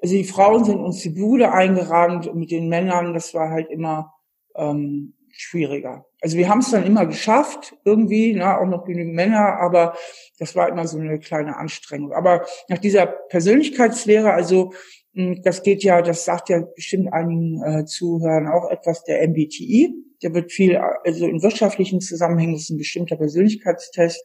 Also die Frauen sind uns die Bude eingerannt und mit den Männern, das war halt immer ähm, schwieriger. Also wir haben es dann immer geschafft, irgendwie, ne, auch noch genügend Männer, aber das war immer so eine kleine Anstrengung. Aber nach dieser Persönlichkeitslehre, also das geht ja, das sagt ja bestimmt einigen äh, Zuhörern auch etwas der MBTI, der wird viel, also in wirtschaftlichen Zusammenhängen ist ein bestimmter Persönlichkeitstest.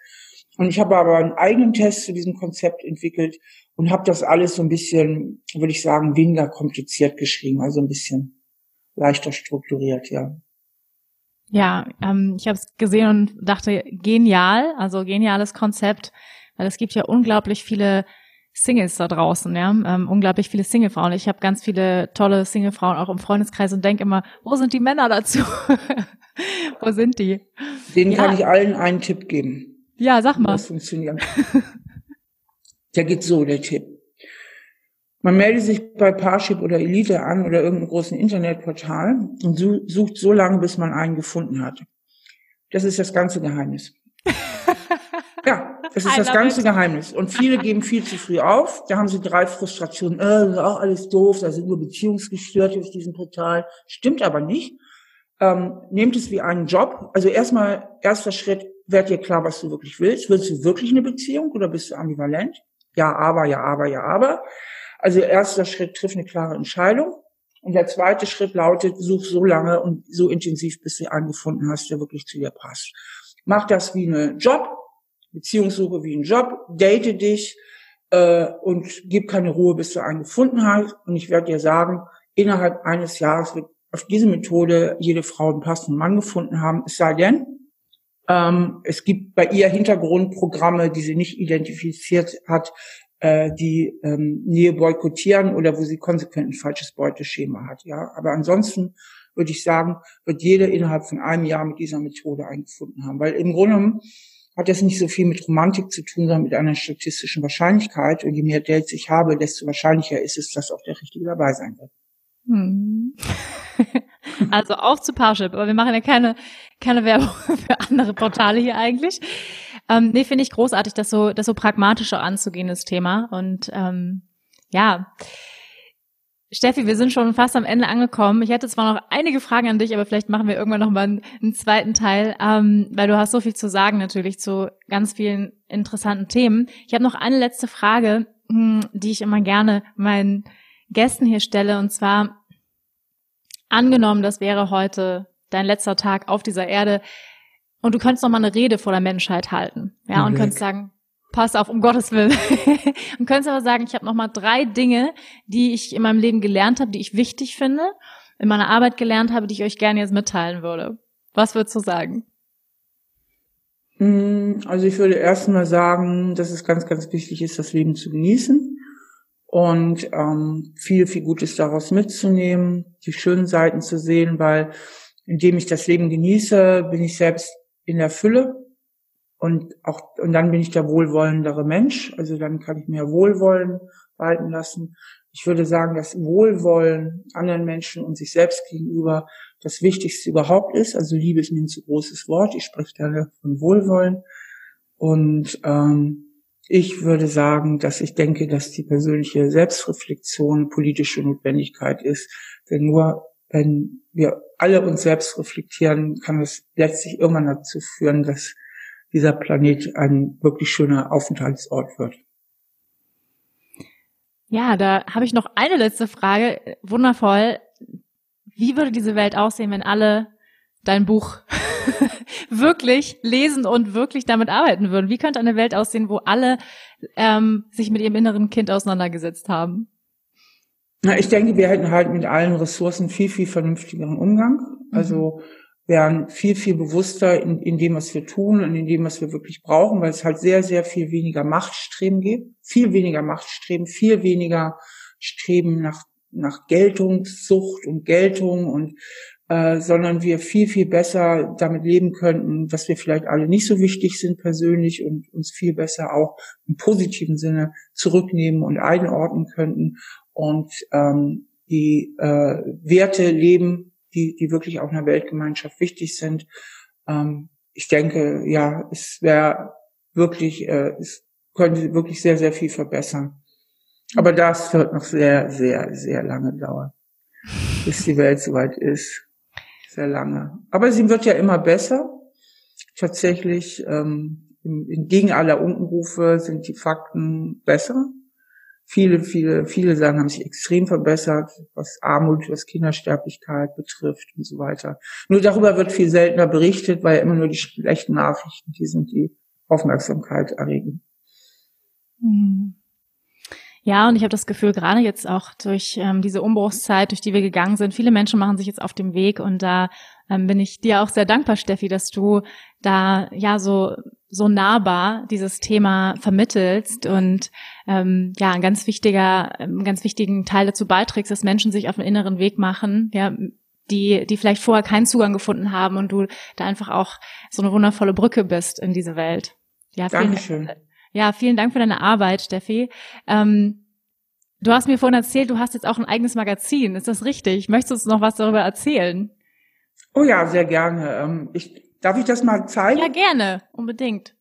Und ich habe aber einen eigenen Test zu diesem Konzept entwickelt und habe das alles so ein bisschen, würde ich sagen, weniger kompliziert geschrieben, also ein bisschen leichter strukturiert, ja. Ja, ähm, ich habe es gesehen und dachte, genial, also geniales Konzept, weil es gibt ja unglaublich viele Singles da draußen, ja, ähm, unglaublich viele Singlefrauen. Ich habe ganz viele tolle Singlefrauen auch im Freundeskreis und denke immer, wo sind die Männer dazu? wo sind die? Denen ja. kann ich allen einen Tipp geben. Ja, sag mal. Das funktioniert. der geht so, der Tipp. Man meldet sich bei Parship oder Elite an oder irgendeinem großen Internetportal und sucht so lange, bis man einen gefunden hat. Das ist das ganze Geheimnis. Ja, das ist das ganze it. Geheimnis. Und viele geben viel zu früh auf. Da haben sie drei Frustrationen. Äh, das ist auch alles doof. Da sind nur Beziehungsgestörte auf diesem Portal. Stimmt aber nicht. Ähm, nehmt es wie einen Job. Also erstmal, erster Schritt, werd dir klar, was du wirklich willst. Willst du wirklich eine Beziehung oder bist du ambivalent? Ja, aber, ja, aber, ja, aber. Also erster Schritt, triff eine klare Entscheidung. Und der zweite Schritt lautet, such so lange und so intensiv, bis du einen gefunden hast, der wirklich zu dir passt. Mach das wie eine Job, Beziehungssuche wie ein Job, date dich äh, und gib keine Ruhe, bis du einen gefunden hast. Und ich werde dir sagen, innerhalb eines Jahres wird auf diese Methode jede Frau einen passenden Mann gefunden haben, es sei denn, ähm, es gibt bei ihr Hintergrundprogramme, die sie nicht identifiziert hat, äh, die ähm, Nähe boykottieren oder wo sie konsequent ein falsches Beuteschema hat. Ja, aber ansonsten würde ich sagen, wird jede innerhalb von einem Jahr mit dieser Methode eingefunden haben, weil im Grunde hat das nicht so viel mit Romantik zu tun, sondern mit einer statistischen Wahrscheinlichkeit. Und je mehr Dates ich habe, desto wahrscheinlicher ist es, dass auch der Richtige dabei sein wird. Hm. Also auch zu Parship, aber wir machen ja keine, keine Werbung für andere Portale hier eigentlich. Ähm, nee, finde ich großartig, das so, das so pragmatischer anzugehen, das Thema. Und ähm, ja, Steffi, wir sind schon fast am Ende angekommen. Ich hätte zwar noch einige Fragen an dich, aber vielleicht machen wir irgendwann noch mal einen, einen zweiten Teil, ähm, weil du hast so viel zu sagen natürlich zu ganz vielen interessanten Themen. Ich habe noch eine letzte Frage, hm, die ich immer gerne meinen Gästen hier stelle, und zwar angenommen, das wäre heute dein letzter Tag auf dieser Erde und du könntest noch mal eine Rede vor der Menschheit halten, ja, und könntest sagen, pass auf, um Gottes Willen. und könntest aber sagen, ich habe noch mal drei Dinge, die ich in meinem Leben gelernt habe, die ich wichtig finde, in meiner Arbeit gelernt habe, die ich euch gerne jetzt mitteilen würde. Was würdest du sagen? Hm, also ich würde erst mal sagen, dass es ganz, ganz wichtig ist, das Leben zu genießen und ähm, viel, viel Gutes daraus mitzunehmen, die schönen Seiten zu sehen, weil indem ich das Leben genieße, bin ich selbst in der Fülle und auch und dann bin ich der wohlwollendere Mensch, also dann kann ich mir Wohlwollen walten lassen. Ich würde sagen, dass Wohlwollen anderen Menschen und sich selbst gegenüber das Wichtigste überhaupt ist. Also Liebe ist mir ein zu großes Wort. Ich spreche gerne von Wohlwollen und ähm, ich würde sagen, dass ich denke, dass die persönliche Selbstreflexion politische Notwendigkeit ist. Denn nur wenn wir alle uns selbst reflektieren, kann es letztlich irgendwann dazu führen, dass dieser Planet ein wirklich schöner Aufenthaltsort wird. Ja, da habe ich noch eine letzte Frage. Wundervoll. Wie würde diese Welt aussehen, wenn alle dein Buch wirklich lesen und wirklich damit arbeiten würden? Wie könnte eine Welt aussehen, wo alle ähm, sich mit ihrem inneren Kind auseinandergesetzt haben? Na, ich denke, wir hätten halt mit allen Ressourcen viel, viel vernünftigeren Umgang. Also mhm. Wären viel, viel bewusster in, in dem, was wir tun und in dem, was wir wirklich brauchen, weil es halt sehr, sehr viel weniger Machtstreben gibt. Viel weniger Machtstreben, viel weniger Streben nach, nach Geltungssucht und Geltung und äh, sondern wir viel, viel besser damit leben könnten, dass wir vielleicht alle nicht so wichtig sind persönlich und uns viel besser auch im positiven Sinne zurücknehmen und einordnen könnten und ähm, die äh, Werte leben, die, die wirklich auch einer Weltgemeinschaft wichtig sind. Ähm, ich denke, ja, es wäre wirklich, äh, es könnte wirklich sehr, sehr viel verbessern. Aber das wird noch sehr, sehr, sehr lange dauern, bis die Welt soweit ist sehr lange. Aber sie wird ja immer besser. Tatsächlich, ähm, entgegen aller Unkenrufe sind die Fakten besser. Viele, viele, viele Sachen haben sich extrem verbessert, was Armut, was Kindersterblichkeit betrifft und so weiter. Nur darüber wird viel seltener berichtet, weil immer nur die schlechten Nachrichten, die sind, die Aufmerksamkeit erregen. Hm. Ja, und ich habe das Gefühl, gerade jetzt auch durch ähm, diese Umbruchszeit, durch die wir gegangen sind, viele Menschen machen sich jetzt auf dem Weg und da ähm, bin ich dir auch sehr dankbar, Steffi, dass du da ja so so nahbar dieses Thema vermittelst und ähm, ja ein ganz wichtiger, einen ganz wichtigen Teil dazu beiträgst, dass Menschen sich auf den inneren Weg machen, ja, die, die vielleicht vorher keinen Zugang gefunden haben und du da einfach auch so eine wundervolle Brücke bist in diese Welt. Ja, Dankeschön. Dank. Ja, vielen Dank für deine Arbeit, Steffi. Ähm, du hast mir vorhin erzählt, du hast jetzt auch ein eigenes Magazin. Ist das richtig? Möchtest du uns noch was darüber erzählen? Oh ja, sehr gerne. Ähm, ich, darf ich das mal zeigen? Ja, gerne, unbedingt.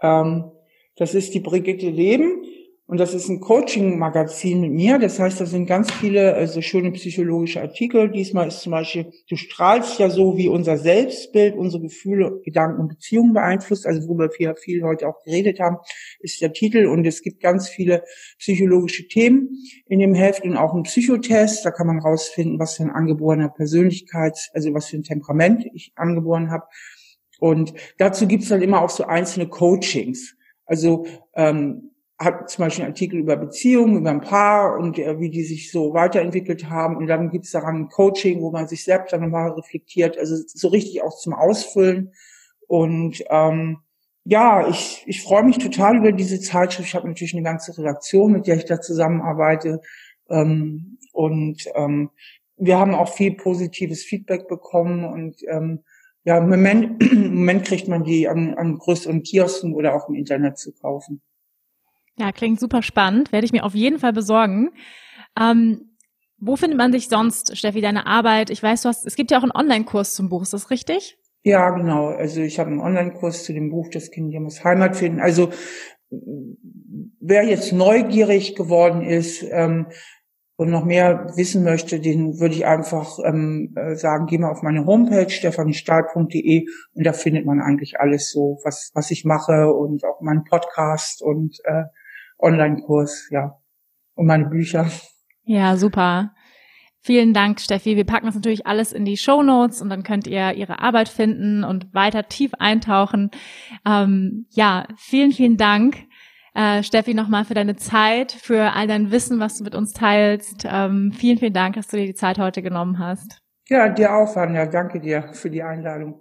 Ähm, das ist die Brigitte Leben. Und das ist ein Coaching-Magazin mit mir. Das heißt, da sind ganz viele also schöne psychologische Artikel. Diesmal ist zum Beispiel, du strahlst ja so, wie unser Selbstbild, unsere Gefühle, Gedanken und Beziehungen beeinflusst. Also worüber wir viel heute auch geredet haben, ist der Titel. Und es gibt ganz viele psychologische Themen in dem Heft und auch einen Psychotest. Da kann man rausfinden, was für ein angeborener Persönlichkeit, also was für ein Temperament ich angeboren habe. Und dazu gibt's dann immer auch so einzelne Coachings. Also ähm, hat zum Beispiel einen Artikel über Beziehungen, über ein Paar und äh, wie die sich so weiterentwickelt haben. Und dann gibt's daran ein Coaching, wo man sich selbst dann nochmal reflektiert, also so richtig auch zum Ausfüllen. Und ähm, ja, ich, ich freue mich total über diese Zeitschrift. Ich habe natürlich eine ganze Redaktion, mit der ich da zusammenarbeite. Ähm, und ähm, wir haben auch viel positives Feedback bekommen und ähm, ja, im Moment, im Moment kriegt man die an, an größeren Kiosken oder auch im Internet zu kaufen. Ja, klingt super spannend. Werde ich mir auf jeden Fall besorgen. Ähm, wo findet man sich sonst, Steffi, deine Arbeit? Ich weiß, du hast, es gibt ja auch einen Online-Kurs zum Buch, ist das richtig? Ja, genau. Also ich habe einen Online-Kurs zu dem Buch Das Kind muss Heimat finden. Also wer jetzt neugierig geworden ist ähm, und noch mehr wissen möchte, den würde ich einfach ähm, äh, sagen, geh mal auf meine Homepage stefaniestahl.de und da findet man eigentlich alles so, was was ich mache und auch meinen Podcast und äh, Online-Kurs, ja. Und meine Bücher. Ja, super. Vielen Dank, Steffi. Wir packen das natürlich alles in die Show Notes und dann könnt ihr ihre Arbeit finden und weiter tief eintauchen. Ähm, ja, vielen, vielen Dank, äh, Steffi, nochmal für deine Zeit, für all dein Wissen, was du mit uns teilst. Ähm, vielen, vielen Dank, dass du dir die Zeit heute genommen hast. Ja, dir auch, Vanja. Danke dir für die Einladung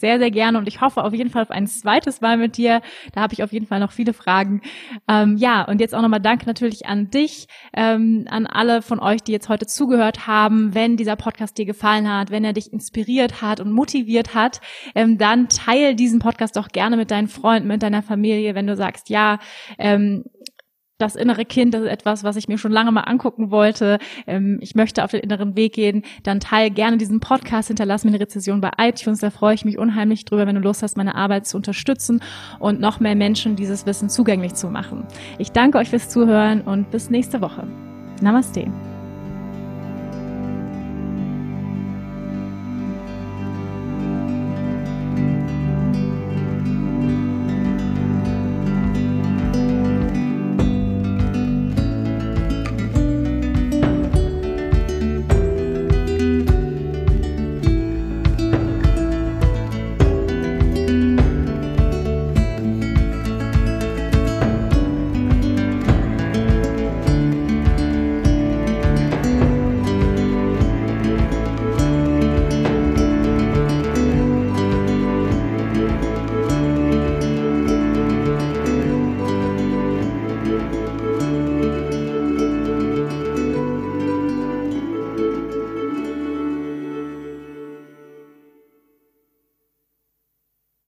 sehr, sehr gerne und ich hoffe auf jeden Fall auf ein zweites Mal mit dir. Da habe ich auf jeden Fall noch viele Fragen. Ähm, ja, und jetzt auch nochmal Danke natürlich an dich, ähm, an alle von euch, die jetzt heute zugehört haben. Wenn dieser Podcast dir gefallen hat, wenn er dich inspiriert hat und motiviert hat, ähm, dann teil diesen Podcast doch gerne mit deinen Freunden, mit deiner Familie, wenn du sagst, ja, ähm, das innere Kind, ist etwas, was ich mir schon lange mal angucken wollte. Ähm, ich möchte auf den inneren Weg gehen. Dann teile gerne diesen Podcast, hinterlass mir eine Rezession bei iTunes. Da freue ich mich unheimlich drüber, wenn du Lust hast, meine Arbeit zu unterstützen und noch mehr Menschen dieses Wissen zugänglich zu machen. Ich danke euch fürs Zuhören und bis nächste Woche. Namaste.